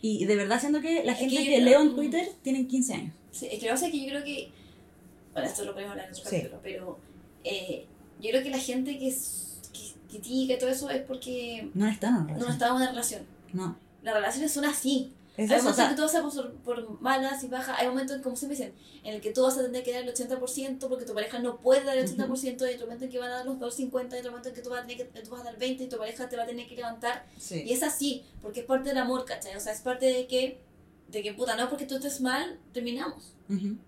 Y de verdad siento que la Es gente que que, leo en. Twitter tienen 15 años. Sí, es que lo que pasa es que yo creo que. Bueno, esto lo podemos hablar en otro Sí. capítulo, pero. eh, yo creo que la gente que, critica y todo eso es porque No están en no relación. estaba en una relación. No. Las relaciones son así. Es hay o momentos sea, en que tú vas a pasar por malas y bajas. Hay momentos, como siempre dicen, en el que tú vas a tener que dar el 80% porque tu pareja no puede dar el 80%. Y otro momento en que van a dar los 250 y otro momento en que tú vas, a tener que, tú vas a dar 20 y tu pareja te va a tener que levantar. sí. Y es así, porque es parte del amor, ¿cachai? O sea, es parte de que de que, puta, no porque tú estés mal, terminamos.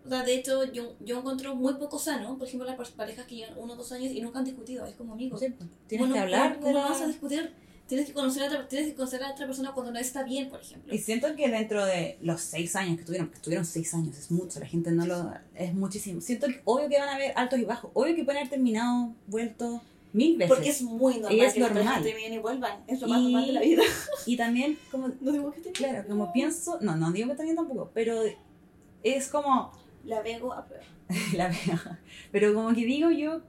O sea, de hecho, yo, yo encuentro muy poco sano, por ejemplo, las pa- parejas que llevan uno o dos años y nunca han discutido, es como amigos. Sí, Tienes ¿Cómo que hablar ¿Cómo la- vas a discutir? Tienes que, conocer a otra, tienes que conocer a otra persona cuando no está bien, por ejemplo. Y siento que dentro de los seis años que tuvieron, que estuvieron seis años, es mucho, la gente no lo. es muchísimo. Siento que obvio que van a haber altos y bajos, obvio que pueden haber terminado, vuelto mil veces. Porque es muy normal Y es que normal. terminen y vuelvan. Es lo más Y- normal de la vida. (laughs) Y también, como. No digo que esté bien, Claro, como pero pienso. No, no digo que también tampoco, pero es como. La vego a prueba. (laughs) la veo. Pero como que digo yo,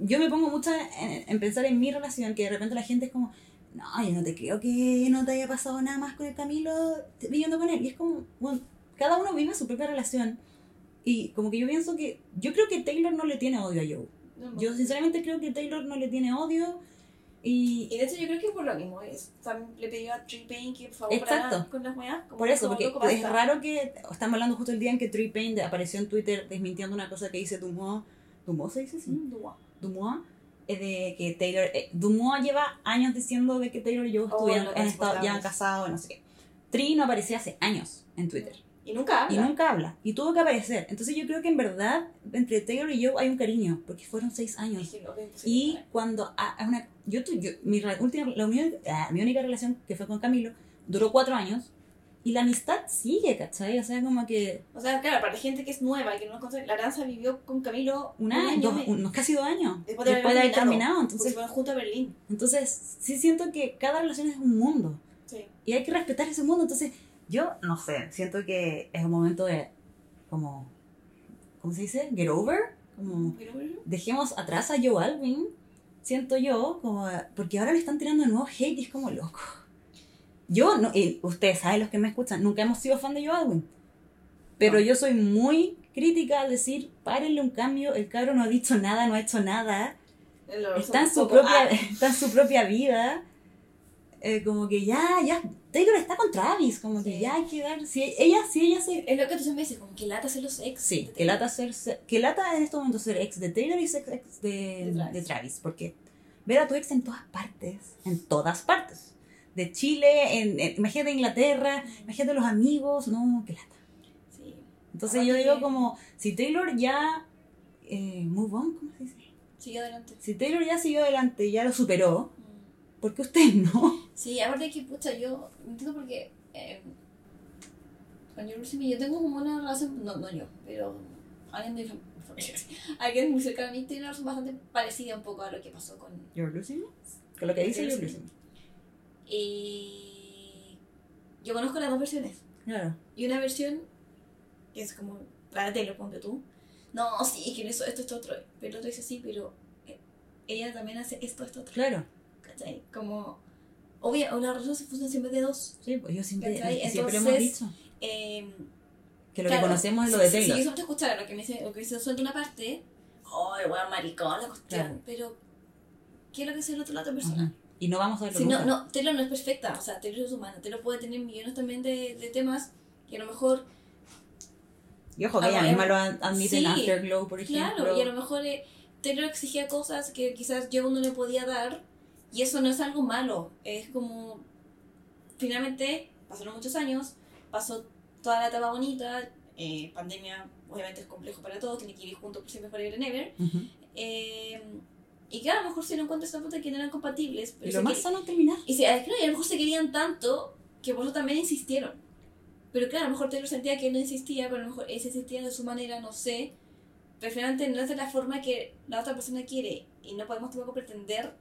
yo me pongo mucho en, en pensar en mi relación, que de repente la gente es como, no, yo no te creo que no te haya pasado nada más con el Camilo viviendo con él. Y es como, bueno, cada uno vive su propia relación. Y como que yo pienso que, yo creo que Taylor no le tiene odio a Joe. No, Yo sinceramente creo que Taylor no le tiene odio. Y Y de hecho yo creo que por lo mismo es, también le pidió a Tree Payne que por favor Exacto. con las weas. por eso, porque es raro que estamos hablando justo el día en que Trey Payne apareció en Twitter desmintiendo una cosa que dice Dumois. ¿Dumois se dice así? Mm. Dumois, es de que Taylor, eh, Dumois lleva años diciendo de que Taylor y yo Oh, estuvieran, lo han estado, ya insoportables. han casado, no sé qué. Tree no aparecía hace años en Twitter Y nunca habla. y nunca habla y tuvo que aparecer. Entonces yo creo que en verdad entre Taylor y yo hay un cariño porque fueron seis años. no. Y cuando a, a una, yo, tu- yo- mi última, la unión, ah, mi única relación que fue con Camilo duró cuatro años y la amistad sigue, ¿cachai? O sea, como que O sea, claro, para la gente que es nueva y que no nos conoce, la Aranza vivió con Camilo un año, dos- unos casi dos años Después después de de, haber terminado. terminado. Entonces, fueron juntos a Berlín. entonces sí siento que cada relación es un mundo. Sí. Y hay que respetar ese mundo. Entonces, yo no sé, siento que es un momento de, como, ¿cómo se dice? Get over. Como, Pero bueno, dejemos atrás a Joe Alvin, siento yo, como, porque ahora le están tirando de nuevo hate y es como loco. Yo, no, y ustedes saben los que me escuchan, nunca hemos sido fan de Joe. Pero No. yo soy muy crítica al decir, párenle un cambio, el cabro no ha dicho nada, no ha hecho nada está en su propia Ah, (laughs) está en su propia vida Eh, como que ya ya Taylor está con Travis como que Sí. ya hay que dar si ella si ella se es lo que tú siempre dices, como que lata ser los ex. sí que lata ser se- que lata en estos momentos ser ex de Taylor y ser ex de, De Travis. de Travis porque ver a tu ex en todas partes en todas partes de Chile en, en- imagínate Inglaterra imagínate los amigos no que lata Sí. entonces Aparte yo digo como si Taylor ya eh, move on ¿cómo se dice? Sigue adelante. si Taylor ya siguió adelante ya lo superó Mm. ¿por qué usted no? Sí, aparte que, pucha, yo entiendo por qué. Eh, con yo tengo como una relación, no, no yo, pero alguien de mi familia, (laughs) alguien muy cercano a mí tiene una relación bastante parecida un poco a lo que pasó con. Losing me? Con lo que dice losing me. Y. Yo conozco las dos versiones. Claro. Y una versión que es como la de Taylor, ponte tú. No, sí, que eso, esto, esto, otro. Pero el otro dice sí, pero eh, ella también hace esto, esto, otro. Claro. ¿Cachai? Como. Obvio, una relación se funciona siempre de dos. Sí, pues yo siempre, ¿Cachai? siempre hemos Entonces, dicho Eh, que lo claro, que conocemos es lo si- de si- Taylor. Si yo solo te escuchara lo que me dice, lo que dice suelta una parte, oh, weón, maricón la cuestión. Claro. Pero, ¿qué es lo que dice el otro lado de la persona? Ujú. Y no vamos a verlo no, nunca. no, Taylor no es perfecta, o sea, Taylor es humana, Taylor puede tener millones también de, de temas que a lo mejor, Y ojo, que ella misma lo ad- admite en sí, Afterglow, por ejemplo. claro, y a lo mejor eh, Taylor exigía cosas que quizás yo no le podía dar, y eso no es algo malo, es como, finalmente, pasaron muchos años, pasó toda la etapa bonita, eh, pandemia obviamente es complejo para todos, tiene que vivir juntos por siempre para ir en ever, eh, y que a lo mejor se dieron cuenta esta puta que no eran compatibles, pero Y lo más sano terminar. Y, y a lo mejor se querían tanto que por eso también insistieron. Pero claro, a lo mejor Taylor sentía que él no insistía, pero a lo mejor él se insistía de su manera, no sé. No es de la forma que la otra persona quiere. Y no podemos tampoco pretender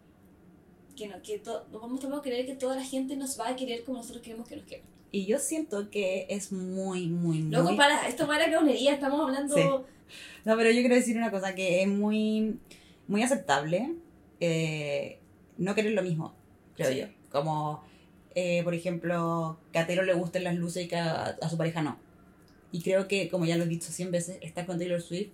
que no, que to- no podemos tampoco creer que toda la gente nos va a querer como nosotros queremos que nos quieran. Y yo siento que es muy, muy, muy... Luego, para, esto la clonería, estamos hablando. Sí. No, pero yo quiero decir una cosa que es muy, muy aceptable. eh, no querer lo mismo, creo Sí. yo. Como, eh, por ejemplo, que a Taylor le gusten las luces y que a, a su pareja no. Y creo que, como ya lo he dicho 100 veces, estar con Taylor Swift,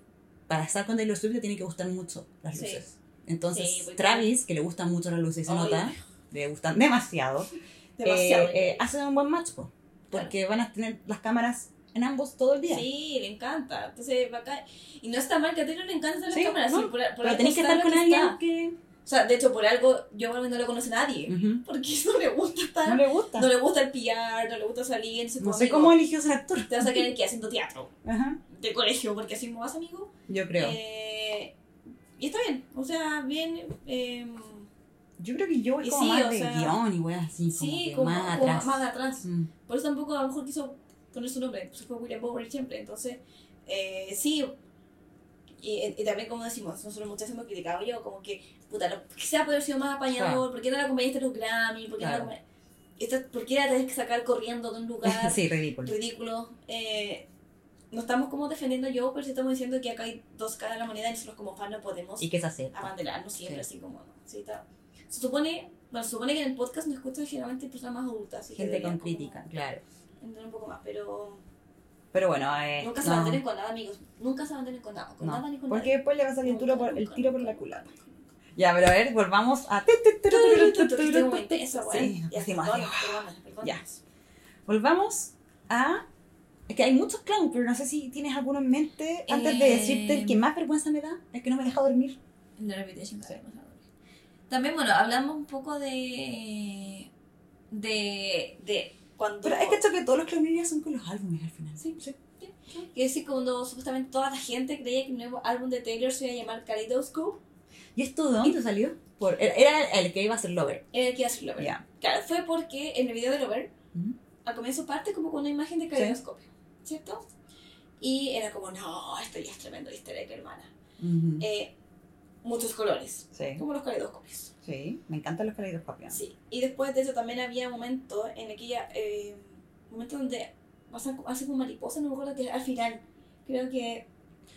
para estar con Taylor Swift le tiene que gustar mucho las Sí. luces. Entonces, Sí, porque- Travis, que le gustan mucho las luces, se nota, le gustan demasiado, (laughs) demasiado. eh, hacen un buen match, po, porque van a tener las cámaras en ambos todo el día. Sí, le encanta. Entonces, bacán. Y no está mal que a Taylor le encantan las Sí, cámaras. no, sí, por, por Pero tenés que estar con que alguien está. que... sea, de hecho, por algo, yo no lo conoce nadie. Ujú. Porque (laughs) no le gusta estar. No le gusta. no le gusta el PR, no le gusta salir. entonces, No sé amigo, cómo eligió ser actor. Te vas a quedar aquí haciendo teatro Ajá. de colegio, porque así más amigo. Yo creo. Eh, y está bien, o sea, bien. eh, Yo creo que yo voy como sí, más o de sea, guion y weas así, sí, como, más como atrás. más atrás. Mm. Por eso tampoco a lo mejor quiso poner su nombre, pues fue William Bower siempre. Entonces, eh, sí. Y, y también, como decimos, nosotros muchas veces hemos criticado yo, como que, puta, lo, quizá poder haber sido más apañador, ¿por qué no la acompañaste a los Grammy? ¿Por qué, Claro. no la esta- ¿por qué la tenés que sacar corriendo de un lugar (laughs) sí, ridículo. ridículo? Eh, no estamos como defendiendo yo, pero sí estamos diciendo que acá hay dos caras de la moneda y nosotros como fans no podemos ¿Y qué se abanderarnos siempre Sí. así como, ¿no? Sí, está. Se supone, bueno, se supone que en el podcast nos escuchan generalmente personas más adultas. que Gente con como crítica, claro. Entender un poco más, pero Pero bueno, eh, nunca se no. abandonen con nada, amigos. Nunca se abandonen con nada, con No, nada ni con porque nadie. después le va a salir el, tiro por, el tiro por la culata. Ya, pero a ver, volvamos a... Sí, así. perdón. Ya. Volvamos a... Es que hay muchos clowns, pero no sé si tienes alguno en mente antes de Eh, decirte el que más vergüenza me da, el que no me deja dormir. Reputation, sí. También, bueno, hablamos un poco de. de. de cuando. Pero es que esto que todos los clownerías son con los álbumes al final. Sí, sí. Que es cuando supuestamente toda la gente creía que el nuevo álbum de Taylor se iba a llamar Kaleidoscope, ¿Y esto de dónde salió? Por, era- el que iba a ser Lover. era el que iba a ser Lover. Ya. Claro, fue porque en el video de Lover, Ujú. al comienzo parte como con una imagen de caleidoscopio, ¿cierto? Y era como, no, esto ya es tremendo easter egg, hermana. Ujú. Eh, muchos colores, Sí, como los caleidoscopios. sí, me encantan los caleidoscopios. Sí, y después de eso también había momentos en aquella. Eh, momentos donde pasan, hacen como mariposas, no me acuerdo que al final. Creo que.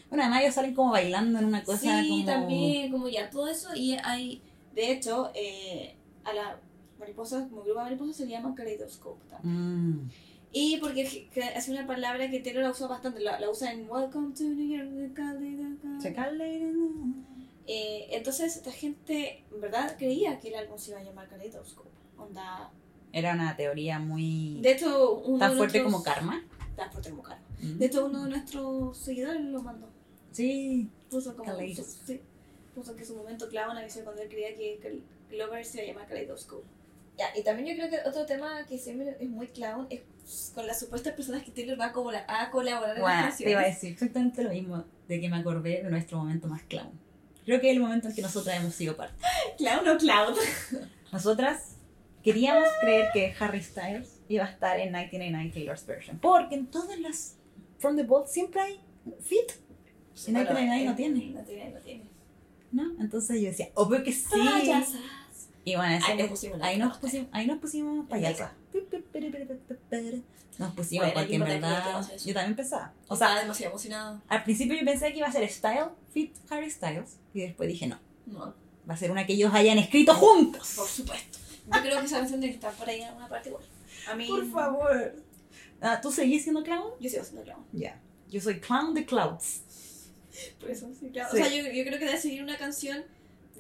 Bueno, además ellos salen como bailando en una cosa sí, como... también, como ya todo eso. Y hay. De hecho, eh, a las mariposas, como grupo de mariposas, se le llaman kaleidoscope también. Mm. Y porque que es una palabra que Taylor la usa bastante, la, la usa en Welcome to New York, the. Eh, entonces, esta gente, en verdad, creía que el álbum se iba a llamar Kaleidoscope. Onda. Era una teoría muy... De hecho, uno tan de fuerte nuestros- como karma. Tan fuerte como karma. Mm. De hecho, uno de nuestros seguidores lo mandó. Sí, Puso como. Kaleidos. Sí, puso que su momento clave una visión cuando él creía que Glover se iba a llamar Kaleidoscope. Ya, y también yo creo que otro tema que siempre es muy clown es con las supuestas personas que Taylor va a, colaborar- a colaborar en las te iba a canciones. decir exactamente lo mismo de que me acordé de nuestro momento más clown. Creo que es el momento en que nosotras hemos sido parte. ¿Clown o clown? Nosotras queríamos creer que Harry Styles iba a estar en 1999 Taylor's version. Porque en todas las From the Vault siempre hay fit, En Bueno, 1999 no en- tiene. en 1999 no tiene. ¿no? Entonces yo decía, obvio que sí. Payasas. Y bueno, Ahí nos pusimos ahí nos pusimos, ahí nos pusimos payasas. Nos pusimos Bueno, porque en verdad yo también pensaba. O sea, demasiado emocionado. al principio yo pensé que iba a ser Style Fit Harry Styles y después dije no, No, va a ser una que ellos hayan escrito juntos. por supuesto. Yo creo que esa canción que estar por ahí en alguna parte igual. A mí. Por favor. Ah, ¿Tú seguís siendo clown? Yo sigo siendo clown. Ya. Yo soy clown de clouds. Por eso, sí, claro. Sí. O sea, yo, yo creo que de seguir una canción.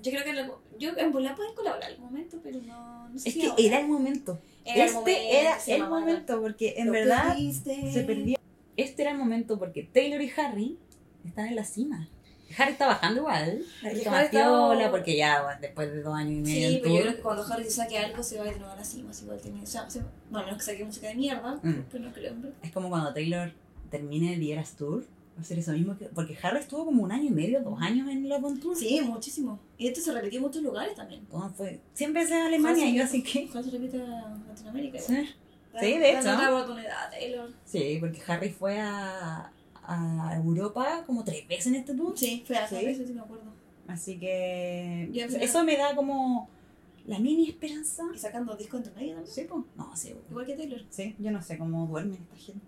Yo creo que en la- yo en volar pueden colaborar algún momento, pero no, no sé Es si que ahora. era el momento. Era el este momento, era el mamá, momento porque en verdad se perdió. Este era el momento porque Taylor y Harry están en la cima. Harry está bajando igual. Está más piola porque ya bueno, después de dos años y medio Sí, pero yo creo que cuando Harry saque algo se va a ir de nuevo a la cima, igual tiene. O sea, se- bueno, menos que saque música de mierda, Mm. pero no creo. Es como cuando Taylor termine el Eras Tour. Va a ser eso mismo que. Porque Harry estuvo como un año y medio, dos años en on Tour. Sí, muchísimo. Y esto se repitió en muchos lugares también. Todo fue, siempre es en Alemania, y yo así que. Se repite a Latinoamérica. Sí. igual. Sí, de hecho. otra oportunidad, Taylor. Sí, porque Harry fue a, a Europa como tres veces en este tour. Sí, fue a Sí. veces, sí me acuerdo. Así que. Eso me da como. La mini esperanza. Y sacando disco entre medio también. Sí, pues. No, sí, Igual que Taylor. Sí, yo no sé cómo duermen esta gente.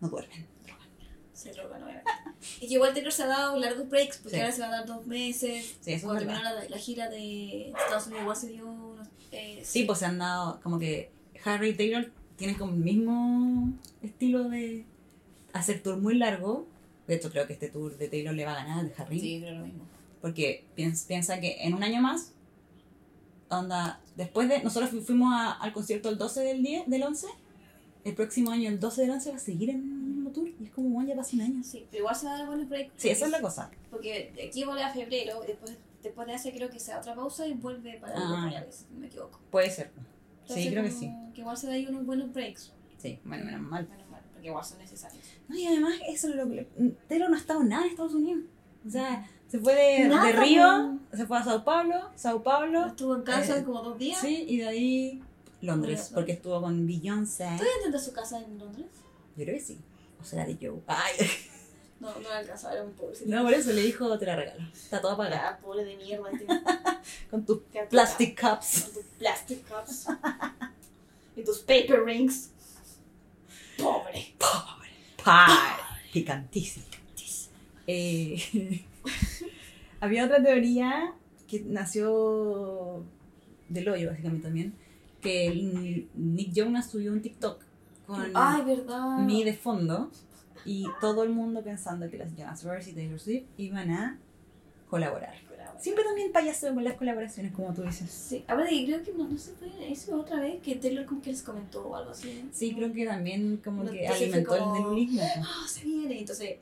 No duermen. Se droga, no (laughs) Y que igual Taylor se ha dado largos breaks, porque Sí. ahora se va a dar dos meses. Sí, eso es Cuando terminó la, la gira de Estados Unidos, igual se dio unos. Eh, Sí, pues se han dado. Como que Harry y Taylor tienen como el mismo estilo de hacer tour muy largo. De hecho, creo que este tour de Taylor le va a ganar al de Harry. Sí, creo lo mismo. Porque piensa, piensa que en un año más, onda, después de, nosotros fu- fuimos a- al concierto el 12 del 10, del 11, el próximo año el 12 del 11 va a seguir en el mismo tour. Y es como, bueno, ya pasó un año. Sí, pero igual se va a dar buenos breaks. Sí, esa es la cosa. Porque aquí vuelve a febrero, después, después de hacer creo que sea otra pausa y vuelve para Ah. no me equivoco. Puede ser. Entonces, sí, creo que sí. Que igual se da ahí unos buenos breaks. Sí, bueno, menos mal. Menos mal, porque igual son necesarios. No, y además, eso es lo que. Taylor no ha estado nada en Estados Unidos. O sea, se fue de, Nada, de Río, se fue a Sao Paulo, Sao Paulo, Estuvo en casa Eh, como dos días. sí, y de ahí Londres, Londres. porque estuvo con Beyoncé. ¿Todavía intenta su casa en Londres? Yo creo que sí. O será de Joe. Ay, (laughs) No, no la alcanzaba, era muy pobre. no, por eso le dijo, te la regalo. Está toda pagada. Ah, pobre de mierda. (laughs) Con tus plastic cups. Con tus plastic cups. y tus paper rings. Pobre. Pobre. Pie. Picantísimo. Eh, (laughs) había otra teoría que nació del hoyo, básicamente también, que Nick Jonas subió un TikTok con Ay, verdad. mi de fondo y todo el mundo pensando que las Jonas Brothers y Taylor Swift iban a colaborar. Siempre también payaseo con las colaboraciones, como tú dices. Sí, ahora que creo que no, no sé, fue eso otra vez que Taylor como que les comentó o algo así. Sí, creo que también como No, que alimentó como- el nebulismo. Ah, se viene. Entonces,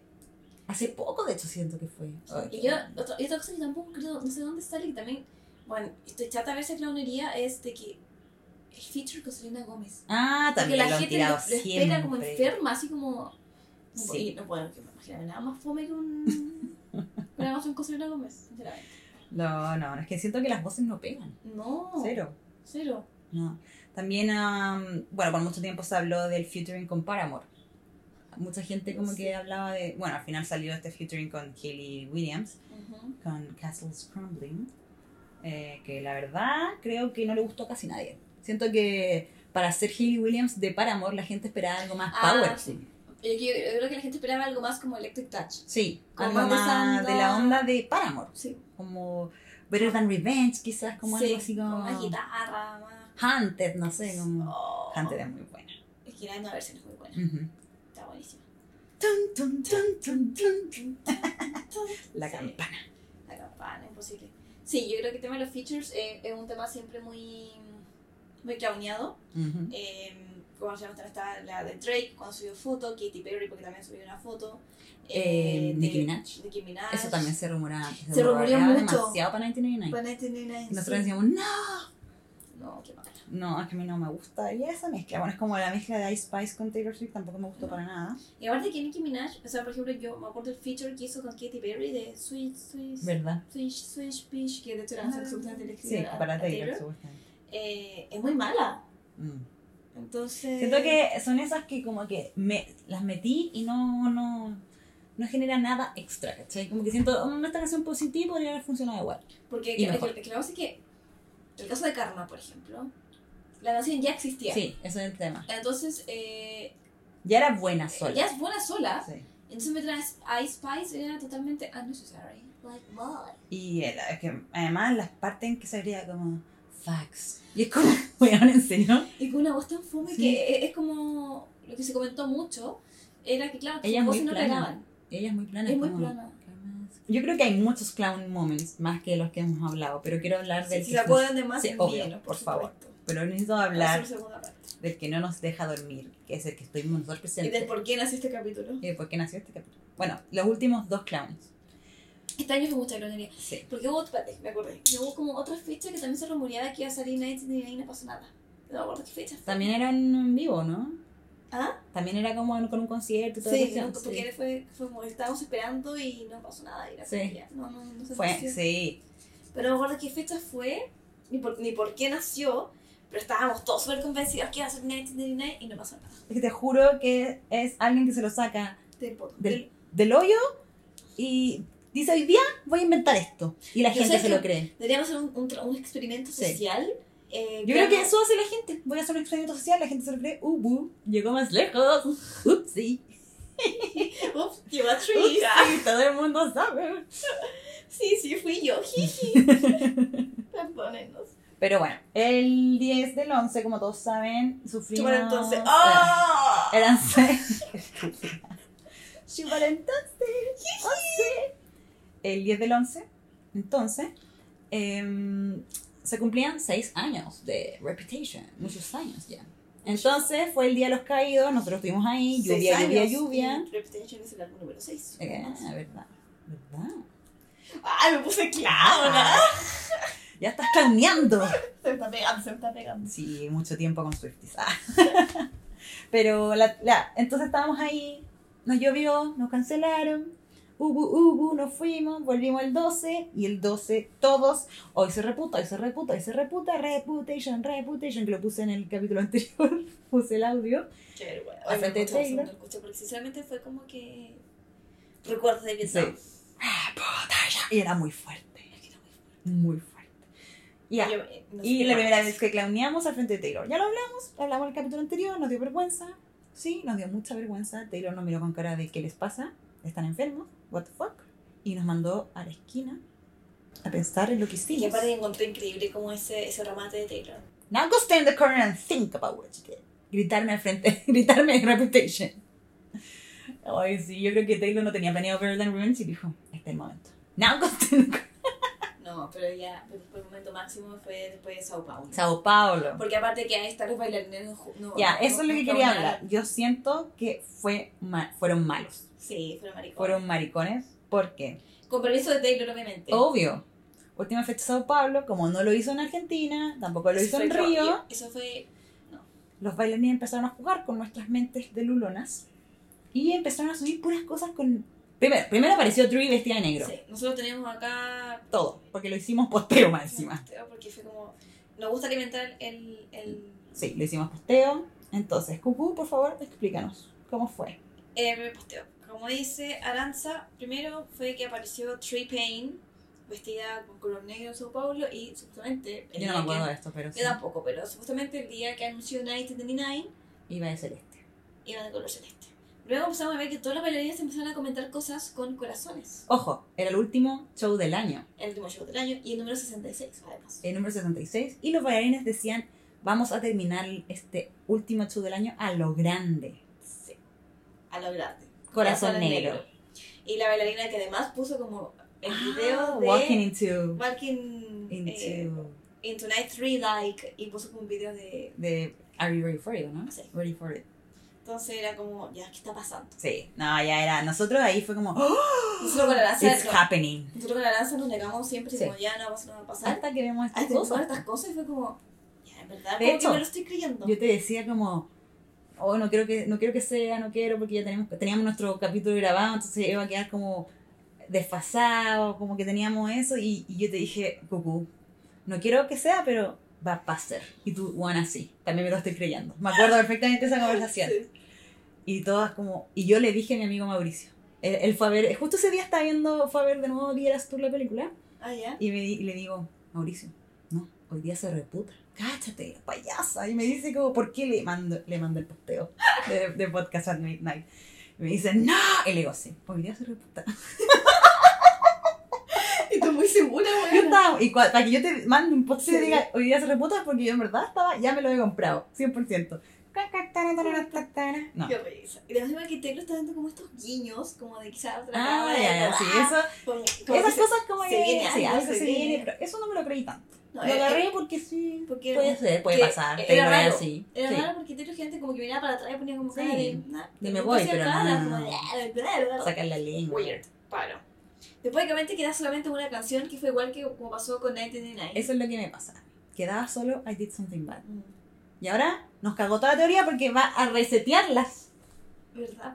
Hace poco, de hecho, siento que fue. Ay, y yo, otra, y otra cosa que tampoco creo, no sé dónde sale, y también, bueno, estoy chata a ver esa clownería, es de que el feature con Selena Gómez. Ah, Porque también la lo han gente tirado lo, lo espera siempre. como enferma, así como. Sí. y no puedo que me imagino nada más fome que un. (laughs) una con Selena Gómez, sinceramente. No, no, es que siento que las voces no pegan. No. Cero. Cero. No. También, am, bueno, por mucho tiempo se habló del featuring con Paramore. Mucha gente como que hablaba de... Bueno, al final salió este featuring con Hayley Williams, con Castles Crumbling, eh, que la verdad creo que no le gustó a casi nadie. Siento que para ser Hayley Williams de Paramore la gente esperaba algo más Ah, power. sí. Yo, yo- creo que la gente esperaba algo más como Electric Touch. Sí, Como algo más de más de la onda- onda de Paramore. Sí. Como Better Than Revenge, quizás, como Sí, algo así como... Más guitarra, más. Hunted, no sé, como... Oh. Hunted es muy buena. Es que la nueva versión es muy buena. Ujú. Está buenísima. (laughs) La campana. La campana, imposible. Sí, yo creo que el tema de los features eh, es un tema siempre muy, muy clowneado. Ujú. Eh, como se llama, está la de Drake cuando subió foto, Katy Perry porque también subió una foto. Eh, de- Nicki Minaj. Nicki Minaj. Eso también se rumoraba. Se rumoreó rumoreaba mucho. demasiado para 1999. Para 1999, Y nosotros sí. decíamos, no, No, qué mala. no, es que a mí no me gusta. Y esa mezcla, bueno, es como la mezcla de Ice Spice con Taylor Swift, tampoco me gustó para nada. Y aparte que Nicki Minaj, o sea, por ejemplo, yo me acuerdo el feature que hizo con Katy Perry de Sweet, Sweet, ¿Verdad? Sweet, Sweet Peach, que de hecho era Ah, absolutamente le Sí, para a Taylor, supuestamente. Eh, es muy mala. Mm. Entonces. Siento que son esas que como que me, las metí y no, no, no genera nada extra, ¿cachai? Como que siento, oh, esta canción positiva podría haber funcionado igual. Porque y mejor. la cosa es que, el caso de Karma, por ejemplo, la canción ya existía. Sí, ese es el tema. Entonces, eh, Ya era buena sola. ya es buena sola. Sí. Entonces, me traes Ice Spice era totalmente unnecessary. Like, what? Y era- es que además las partes en que salía como facts. Y es como, (laughs) weón, en serio. Y con una voz tan fome Sí. que es, es como lo que se comentó mucho. Era que, claro, Ella es sus muy voces no pegaban. Ella es muy plana. Es muy como- plana. Yo creo que hay muchos clown moments más que los que hemos hablado, pero quiero hablar del Si que se acuerdan de más, Sí, obvio, envíenos, por favor. Pero necesito hablar del que no nos deja dormir, que es el que estoy nosotros Y presentes. del por qué nació este capítulo. Y de por qué nació este capítulo. Bueno, los últimos dos clowns. Este año fue mucha clonería. Sí. Porque hubo, espérate, me acordé. Y hubo como otra fecha que también se rumoreaba que iba a salir Night y no pasó nada. No me acuerdo qué fecha. fue. También eran en vivo, ¿no? ¿Ah? También era como con un concierto y todo Sí, no, porque fue, fue como estábamos esperando y no pasó nada. Y Sí. no, no, no se Fue, nació. sí. Pero no me acuerdo qué fecha fue, ni por, ni por qué nació, pero estábamos todos súper convencidos que iba a ser 1999 y no pasó nada. Es que te juro que es alguien que se lo saca Del del, del hoyo y dice hoy día voy a inventar esto. Y la Yo gente se lo cree. Deberíamos hacer un, un, experimento Sí. social. eh, Yo creo que eso hace la gente. Voy a hacer un experimento social, la gente se lo cree. Uh, buh, llegó más lejos. Upsi. (laughs) Ups, lleva Upsi, todo el mundo sabe. Sí, sí, fui yo. Jiji. (laughs) Perdónenos. Pero bueno, el 10 del 11, como todos saben, sufrimos... Chúpalo entonces. ¡Oh! Eran seis. (laughs) Entonces. once. El 10 del 11, entonces, em, se cumplían 6 años de Reputation. Muchos años ya. Entonces fue el Día de los Caídos, nosotros estuvimos ahí, Seis lluvia, lluvia, años, lluvia. y Reputation es el álbum número 6. Eh, verdad, verdad. ¡Ay, me puse clown! Ya estás clowneando. (laughs) Se me está pegando, se me está pegando. Sí, mucho tiempo con Swifties. Ah. (laughs) Pero, la, la- entonces estábamos ahí, nos llovió, nos cancelaron, hubo, hubo, nos fuimos, volvimos el 12 y el 12 todos, hoy se reputa, hoy se reputa, hoy se reputa, reputation, reputation, que lo puse en el capítulo (laughs) anterior, puse el audio. Qué me frente de escuché, escuché, porque sinceramente fue como que. Recuerdos de Sí. Vietnam. Reputation. Y era muy fuerte, muy fuerte. Yo, eh, no sé Y la más. primera vez que clowneamos al frente de Taylor. Ya lo hablamos, hablamos en el capítulo anterior, nos dio vergüenza. Sí, nos dio mucha vergüenza. Taylor nos miró con cara de ¿qué les pasa? ¿Están enfermos? ¿What the fuck? Y nos mandó a la esquina a pensar en lo que Y hicimos. aparte encontré increíble como ese, ese remate de Taylor. Now go stay in the corner and think about what you did. Gritarme al frente, (laughs) gritarme en Reputation. Ay, sí, yo creo que Taylor no tenía planeado ver Than Revenge y dijo, este es el momento. Now go stay in the corner. (laughs) No, pero ya, después el momento máximo fue después de Sao Paulo. Sao Paulo. Porque aparte que ahí están los bailarines. no No, Ya, no- eso es lo no que quería hablar. Yo siento que fue ma- fueron malos. Sí, fueron maricones. Fueron maricones. ¿Por qué? Con permiso de Taylor, obviamente. Obvio. Última fecha Sao Paulo, como no lo hizo en Argentina, tampoco lo Eso hizo en Río, Eso fue. los bailarines empezaron a jugar con nuestras mentes de lulonas y empezaron a subir puras cosas con... Primero, primero apareció Tree vestida de negro. Sí, nosotros tenemos acá. Todo, porque lo hicimos posteo más encima. Porque fue como. Nos gusta alimentar el. el Sí, lo hicimos posteo. Entonces, Cucú, por favor, explícanos cómo fue. primer posteo. Como dice Aranza, primero fue que apareció Tree Payne vestida con color negro en Sao Paulo y supuestamente. el Yo no día me acuerdo que- de esto, pero sí. Yo tampoco, pero supuestamente el día que anunció Night 29 Iba de celeste. iba de color celeste. Luego empezamos a ver que todas las bailarinas empezaron a comentar cosas con corazones. Ojo, era el último show del año. El último show del año y el número 66, además. el número 76, y los bailarines decían, vamos a terminar este último show del año a lo grande. Sí. A lo grande. Corazón Corazón negro. Y la bailarina que además puso como el video Ah, de Walking into, Walking into eh, into Night 3 Like y puso como un video de... the Are You Ready For It, ¿no? Sí. Ready For It. Entonces era como, ya, ¿qué está pasando? Sí, no, ya era, nosotros ahí fue como, ¡Oh! (gasps) Nosotros con la lanza, it's no, happening. nosotros con la lanza nos negamos siempre, Sí. como ya no pasar, no va a pasar. Hasta que vemos estas Hasta cosas. pasaron estas cosas y fue como, ya, en verdad, De como hecho, que me lo estoy creyendo. Yo te decía como, oh, no quiero que, no quiero que sea, no quiero, porque ya tenemos, teníamos nuestro capítulo grabado, entonces iba a quedar como desfasado, como que teníamos eso, y, y yo te dije, cucú, no quiero que sea, pero va a pasar. Y tú, bueno, así, también me lo estoy creyendo. Me acuerdo perfectamente esa conversación. (laughs) Sí. Y todas como, y yo le dije a mi amigo Mauricio, él, él fue a ver, justo ese día estaba viendo, fue a ver de nuevo Vieras tú la película, Ah, ya. y, me, y le digo, Mauricio, hoy día se reputa. Cáchate, payasa. Y me dice como, ¿por qué le mando, le mando el posteo de, de Podcast at Midnight? Y me dice, no. Y le digo, sí, hoy día se reputa. (laughs) Y tú muy segura, güey. y para que yo te mande un posteo y Sí. diga, hoy día se reputa, es porque yo en verdad estaba, ya me lo he comprado, 100%. No. Qué risa. Y además que Taylor está dando como estos guiños, como de quizás otra Ah, ya, ya, sí, ah, eso, como- como esas que cosas como se viene sí, algo, se se viene, viene. pero eso no me lo creí tanto. No, lo agarré porque sí, porque puede ser, puede pasar, era raro. así. Era sí. raro porque Taylor gente como que miraba para atrás y ponía como Sí. cara de... nah, De me voy, pero cara, no. como "Ah, bla, bla, bla". Sacar la lengua. Weird. Paro. Después obviamente queda solamente una canción que fue igual que como pasó con 1999. Eso es lo que me pasa. Quedaba solo I did something bad. Mm, Y ahora nos cagó toda la teoría porque va a resetearlas. ¿Verdad?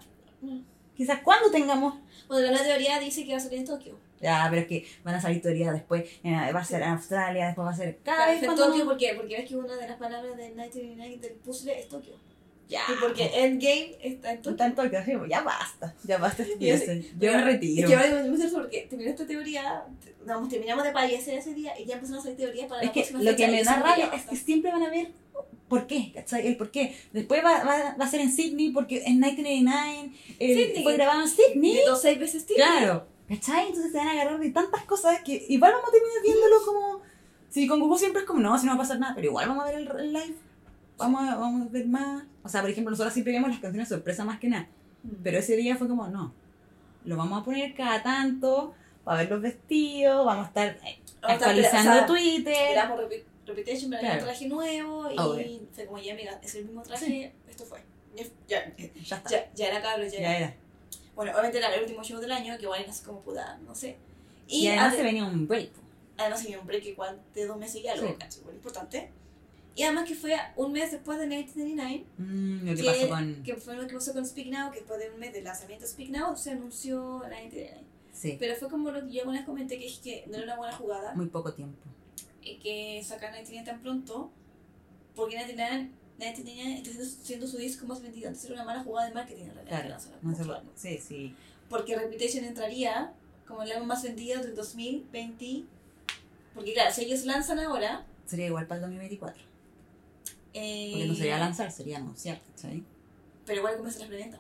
Quizás cuando tengamos. Bueno, la teoría dice que va a salir en Tokio. Ya, pero es que van a salir teorías después. eh, va a ser en Australia, después va a ser cada vez cuando- Tokio, ¿por qué? Porque ves que una de las palabras del 1999 del puzzle es Tokio. Ya. Y porque Endgame está en Tokio. Está en Tokio, así, ya basta. Ya basta. (laughs) Yo estupideces. Yo me retiro. que vale mucho porque terminó esta teoría, digamos, terminamos de payasear ese día y ya empezaron a salir teorías para Es la que próxima lo fecha, que me da rabia es que siempre van a ver por qué, ¿cachai? El por qué. Después va, va, va a ser en Sydney porque en 1999 el- Sydney. fue grabado en Sydney. Gritó seis veces tío. Claro, ¿cachai? Entonces se van a agarrar de tantas cosas que igual vamos a terminar viéndolo como. Si con Google siempre es como, no, si no va a pasar nada, pero igual vamos a ver el, el live. Vamos a, vamos a ver más. O sea, por ejemplo, nosotros siempre vemos las canciones sorpresa más que nada. Pero ese día fue como, no. Lo vamos a poner cada tanto, para ver los vestidos, vamos a estar eh, Vamos a estar- actualizando o sea, Twitter. Reputation, pero Claro. había un traje nuevo y Obvio. fue como, ya amiga, es el mismo traje, esto fue. Ya, ya, Ya está. ya, ya era cabros, ya, Ya era. era. Bueno, obviamente era el último show del año, que igual era así como puta, no sé. Y, además ade- se venía un break. además había un break igual de dos meses y algo, Sí. ¿cachai? Igual importante. Y además que fue un mes después de 1999, Mm, lo que, que, pasó con. que fue lo que pasó con Speak Now, que después de un mes del lanzamiento de Speak Now se anunció 1999. Sí, Pero fue como lo que yo alguna vez comenté, que es que no era una buena jugada, muy poco tiempo. Y que sacar 1999 tan pronto, porque 1999 1999 está siendo, siendo su disco más vendido. Entonces era una mala jugada de marketing en realidad. Claro, no se antes. Sí, sí. Porque Reputation entraría como el álbum más vendido del 2020. Porque claro, si ellos lanzan ahora, Sería igual para el 2024. eh, Porque no sería lanzar, sería anunciar, ¿cachai? pero igual comienzan las preventas.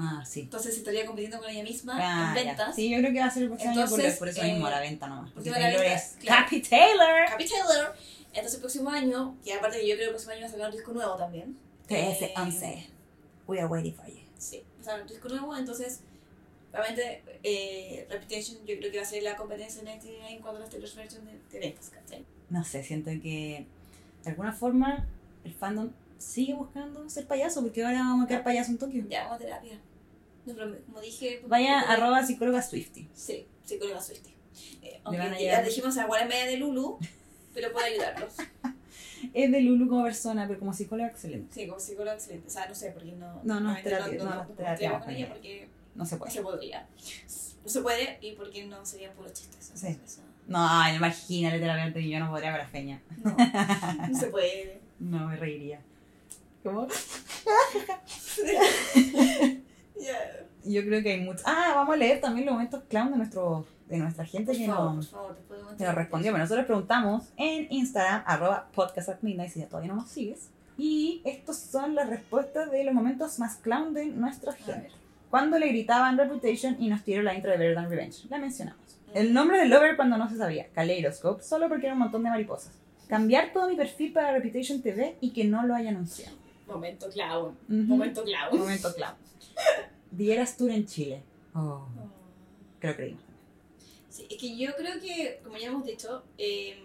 Ah, sí. Entonces estaría compitiendo con ella misma Ah, en ya. ventas. Sí, yo creo que va a ser el próximo año porque Entonces, por eso eh, mismo la venta nomás. porque Porque la Taylor venta, es claro. Cappy Taylor. Happy Taylor. Entonces el próximo año, que aparte yo creo que el próximo año va a sacar un disco nuevo también. 13, Eh, 11. We are waiting for you. Sí, o sea, un disco nuevo, entonces realmente eh, Reputation yo creo que va a ser la competencia de 1999 en cuanto a las Taylor's version de, de ventas, ¿cachai? No sé, siento que de alguna forma el fandom sigue buscando ser payaso porque ahora vamos a quedar payaso en Tokio. Ya, vamos a terapia. Como dije... Vaya porque- arroba psicóloga Swifty. Sí, psicóloga Swifty. Eh, a aunque ya dijimos a la media de Lulu, pero puede ayudarlos. (laughs) Es de Lulu como persona, pero como psicóloga excelente. Sí, como psicóloga excelente. O sea, no sé, porque no... No, no, terapia, no, no, no, no, terapia con ella porque No se puede. se podría. No se puede y porque no serían puros chistes. Sí. Eso- No, ay, imagínate terapeuta yo no podría con la feña. No, no se puede. (laughs) No me reiría. ¿Cómo? (laughs) Yo creo que hay mucho. Ah, vamos a leer también los momentos clown de nuestro de nuestra gente Por que favor, nos, favor, que nos respondió. Bueno, nosotros preguntamos en Instagram, arroba podcast at midnight, si ya todavía no nos sigues. Y estos son las respuestas de los momentos más clown de nuestra gente. Cuando le gritaban Reputation y nos tiró la intro de Better Than Revenge. La mencionamos. El nombre del Lover cuando no se sabía. Kaleidoscope, solo porque era un montón de mariposas. Cambiar todo mi perfil para Reputation TV y que no lo haya anunciado. Momento clown. Momento clown. Momento clown. Dieras tour en Chile. Oh, Oh. creo que creímos. Sí, es que yo creo que, como ya hemos dicho, eh,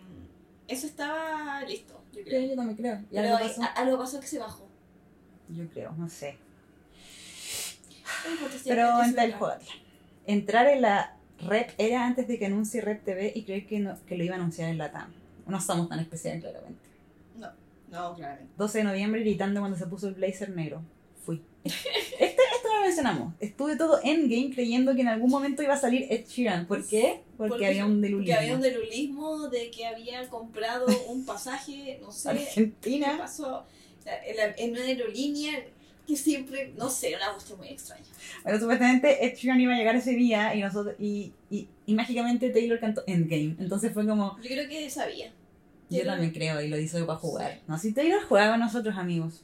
eso estaba listo. Yo Sí, creo. yo también creo. ¿Y Pero algo pasó? a- algo pasó que se bajó. Yo creo, no sé. No Pero entra el juego. Entrar en la rep era antes de que anuncie Rep TV y creer que, no, que lo iba a anunciar en la TAM. No somos tan especiales, claramente. No, claramente. 12 de noviembre gritando cuando se puso el blazer negro. Fui. (laughs) Este, esto no lo mencionamos. Estuve todo endgame creyendo que en algún momento iba a salir Ed Sheeran. ¿Por qué? Porque, Porque- había un Porque delulismo. había un delulismo de que había comprado un pasaje, no sé, ¿qué Argentina. pasó? O sea, en, la- en una aerolínea que siempre, no sé, una cuestión muy extraña. Bueno, supuestamente Ed Sheeran iba a llegar ese día y nosotros y, y, y mágicamente Taylor cantó Endgame. Entonces fue como, Yo creo que sabía. yo también creo y lo hizo para jugar. No, si Taylor juega con nosotros, amigos.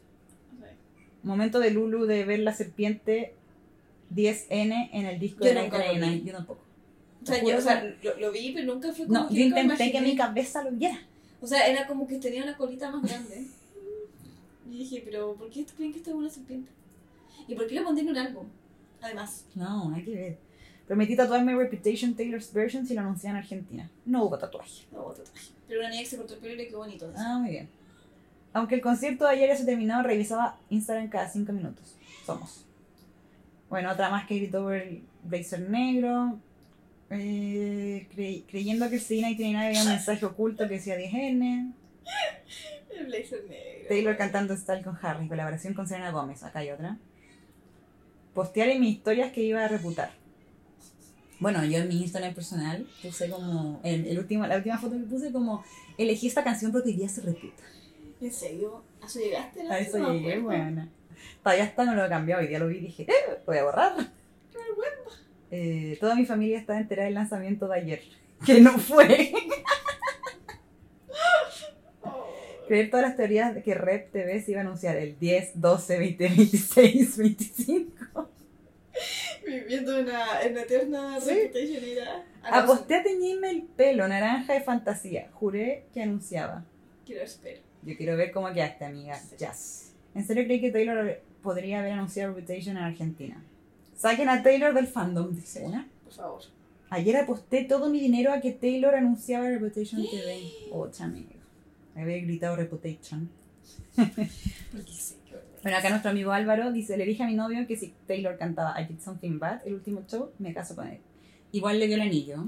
Momento de Lulu de ver la serpiente 10N en el disco Yo de nunca lo 1999. vi. Yo tampoco. O sea, yo o sea, lo, lo vi, pero nunca fue como No, que yo intenté que mi cabeza lo viera. O sea, era como que tenía una colita más grande. Y dije, pero ¿por qué creen que esta es una serpiente? ¿Y por qué lo pondría en un álbum? Además. No, hay que ver. Prometí tatuarme Reputation Taylor's Version si lo anunciaban en Argentina. No hubo tatuaje. No, otro traje. Pero una niña que se cortó el pelo y le quedó bonito. Ah, muy bien. Aunque el concierto de ayer ya se terminó, revisaba Instagram cada 5 minutos. Somos. Bueno, otra más que gritó por el blazer negro. Eh, cre- creyendo que el C99 había un (laughs) mensaje oculto que decía 10N. El blazer negro. Taylor cantando Style con Harry, colaboración con Selena Gómez. Acá hay otra. Postear en mis historias que iba a reputar. Bueno, yo en mi Instagram personal puse como. El, el último, la última foto que puse como. Elegí esta canción porque hoy día se reputa. ¿En serio? ¿A eso llegaste? A eso No llegué, buena. Todavía está, no lo he cambiado. Hoy día lo vi y dije, eh, voy a borrar. Qué vergüenza. Eh, toda mi familia está enterada del lanzamiento de ayer. (laughs) Que no fue. (laughs) Creer todas las teorías de que Rep TV se iba a anunciar el 10, 12, 20, 26, 25. Viviendo una, en una eterna Sí. reputation era. No, Aposté a teñirme el pelo naranja de fantasía. Juré que anunciaba. Quiero espero. Yo quiero ver cómo quedaste, amiga. Sí. Jazz. ¿En serio creí que Taylor podría haber anunciado Reputation en Argentina? Saquen a Taylor del fandom, dice una. Por favor. Ayer aposté todo mi dinero a que Taylor anunciaba Reputation TV. Ocha, amigo. Había gritado Reputation. (laughs) Qué. Bueno, acá nuestro amigo Álvaro dice, le dije a mi novio que si Taylor cantaba I Did Something Bad, el último show, me caso con él. Igual le dio el anillo.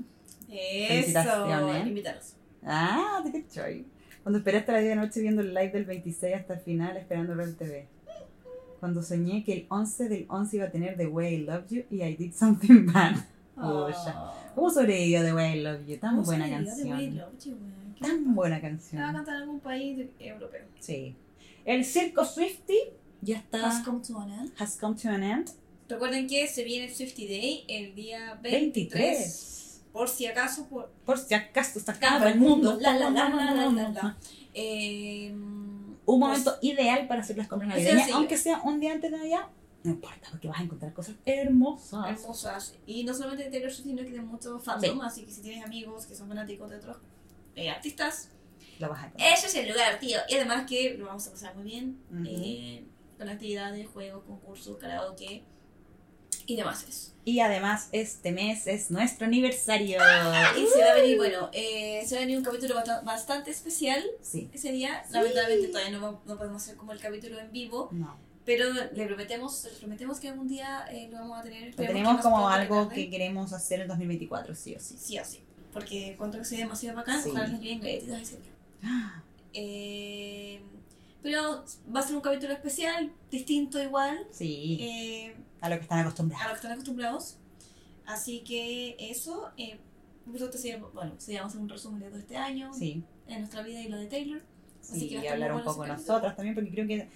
Eso, Felicitaciones. invítanos. Ah, te cachai. Cuando esperé hasta las 10 de la noche viendo el live del 26 hasta el final, esperando el TV. Cuando soñé que el 11 del 11 iba a tener The Way I Love You y I Did Something Bad. Pucha. ¿Cómo sobrevivió The Way I Love You? Tan ¿Cómo buena Way canción. Tan buena La va a canción. cantar en algún país europeo. Sí. El circo Swifty ya está. Has come to an end. Has come to an end. Recuerden que se viene el Swifty Day el día 23. 23. Por si acaso, por Por si acaso acá acá el mundo. La, la, la. Eh, Un momento ideal para hacer las compras navideñas, aunque sea un día antes de Navidad. No importa, porque vas a encontrar cosas hermosas. hermosas. Y no solamente de Taylor Swift, sino que de muchos fandom. Así que si tienes amigos que son fanáticos de otros eh, artistas, Lo vas a encontrar. ese es el lugar, tío. Y además que lo vamos a pasar muy bien. Eh, con actividades, juegos, concursos, karaoke y demás. Y además, este mes es nuestro aniversario. Y se va a venir, bueno, eh, se va a venir un capítulo basta- bastante especial Sí. ese día. Lamentablemente todavía no, no podemos hacer como el capítulo en vivo, No. pero le prometemos, les prometemos que algún día eh, lo vamos a tener. Lo tenemos como algo que queremos hacer en 2024, sí o sí. Sí o sí. Porque encuentro que sería demasiado bacán. Sí. Ojalá nos lleguen galletitas día. (gasps) Eh, pero va a ser un capítulo especial, distinto igual, Sí, eh, a lo que están a lo acostumbrados. que están acostumbrados. Así que eso, eh, nosotros bueno, se llama hacer un resumen de todo este año, Sí, en nuestra vida y lo de Taylor. Así sí, que y hablar un bueno poco nosotras también, porque creo que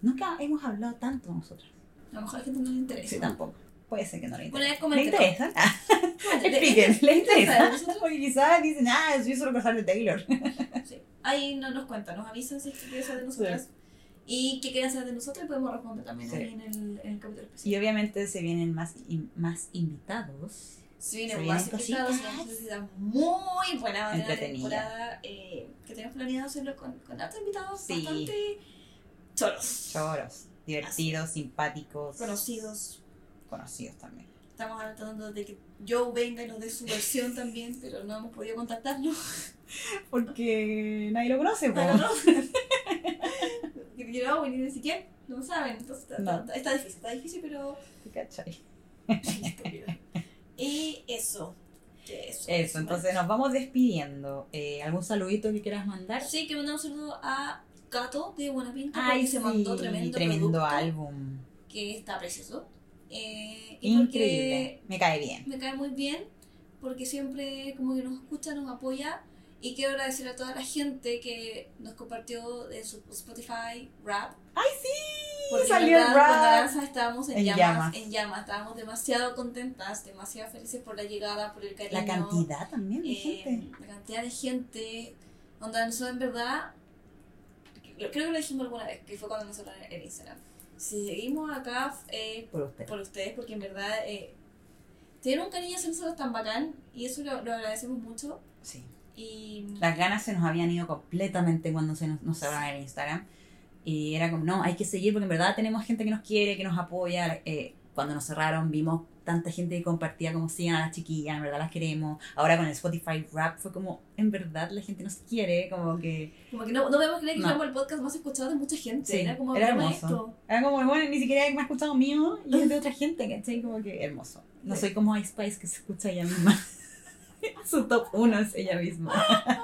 nunca hemos hablado tanto nosotras. A lo mejor a la gente no le interesa. Sí, tampoco. Puede ser que no le Bueno, interese. ya ¿Le interesa? Ah, (laughs) expliquen, ¿le interesa? Nosotros- Porque quizás dicen, ah, yo solo pasar de Taylor. Sí. Ahí no nos cuentan, nos avisan si es que quieren saber de nosotras. Y qué quieren saber de nosotros y podemos responder también Sí. ahí en el, en el capítulo especial. Y obviamente se vienen más, in- más invitados. Se vienen Se más vienen invitados, una muy buena va a tener la Entretenida. temporada eh, que tenemos planeado hacerlo con, con otros invitados Sí. bastante choros, Choros, divertidos, simpáticos. conocidos. Conocidos también. Estamos tratando de que Joe venga y nos dé su versión (laughs) también, pero no hemos podido contactarlo. Porque nadie lo conoce, no. (laughs) Que Joe ni ni siquiera no lo saben, entonces está, No. está- está difícil, está difícil, pero ¿Cachai? Y eso. Eso, Eso, entonces nos vamos despidiendo. Eh, ¿Algún saludito que quieras mandar? Sí, que mandamos un saludo a Gato de Buena Pinta Ay, porque se sí, mandó tremendo, tremendo álbum. que está precioso. Eh, y Increíble. Me cae bien. me cae muy bien, porque siempre como que nos escucha, nos apoya. Y quiero agradecer a toda la gente que nos compartió de su Spotify rap. ¡Ay, sí! Porque Salió en el rap. Aranza estábamos en, En llamas, llamas. en llamas, estábamos demasiado contentas, demasiado felices por la llegada, por el cariño. La cantidad también de eh, gente. la cantidad de gente. Onda, nosotros en verdad, creo que lo dijimos alguna vez, que fue cuando nosotros en Instagram. Si seguimos acá eh, Por usted. por ustedes, porque en verdad eh, tienen un cariño hacia nosotros tan bacán y eso lo, lo agradecemos mucho. Sí. Y Las ganas se nos habían ido completamente cuando se nos, nos cerraron el Instagram. Y era como, no, hay que seguir porque en verdad tenemos gente que nos quiere, que nos apoya. Eh, cuando nos cerraron vimos tanta gente que compartía como sigan a las chiquillas, en verdad las queremos. Ahora con el Spotify Rap fue como, en verdad la gente nos quiere, como que... como que no, no podemos creer que No. el podcast más escuchado de mucha gente. Sí, era como, era ¿cómo hermoso. esto? Era como, bueno, ni siquiera me ha escuchado mío y es de otra gente, ¿cachai? Como que hermoso. No soy como Ice Spice que se escucha ella misma. (laughs) (laughs) Su top uno es ella misma. (laughs)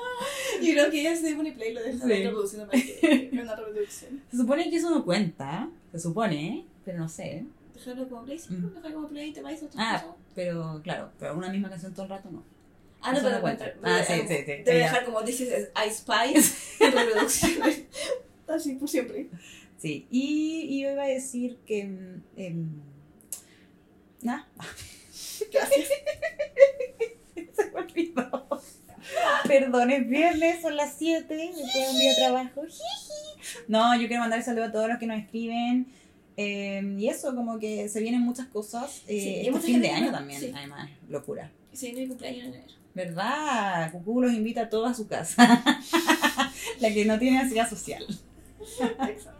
Yo creo que ella se pone play lo deja Sí. de reproduciendo para es una reproducción. Se supone que eso no cuenta, se supone, pero no sé. Dejarlo como play, sí, Mm. dejarlo como play y te vais a otra Ah, cosa. pero claro, pero una misma canción todo el rato no. Ah, no, pero cuenta. Ah, sí, sí, sí. Debe Ella- dejar como dices Ice Spice (laughs) en reproducciones. Así por siempre. Sí, y, y yo iba a decir que... em, Nada, Gracias. Se me olvidó. Perdón, es viernes, son las 7, me queda un día de trabajo. No, yo quiero mandar saludo a todos los que nos escriben. eh, y eso, como que se vienen muchas cosas. Eh, Sí, este mucha fin de año no- también, sí. además, locura. Sí, hay cumpleaños en enero. ¿Verdad? Cucú los invita a todos a su casa. (laughs) La que no tiene ansiedad social. Exacto.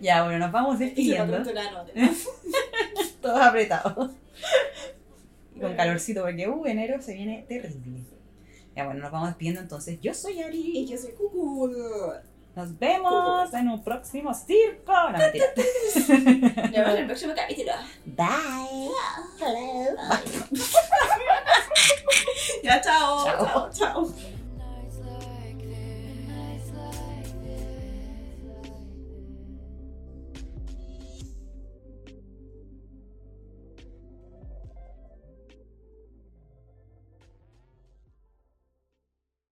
Ya, bueno, nos vamos Y se despidiendo. va. (laughs) Todos apretados y con calorcito, porque uh, enero se viene terrible. Ya bueno, nos vamos despidiendo entonces. Yo soy Ari. Y yo soy Cucu. Nos vemos Cucu. en un próximo circo. No, (laughs) nos vemos en el próximo capítulo. Bye. Hello. Bye. (laughs) ya, chao. Chao, chao. chao.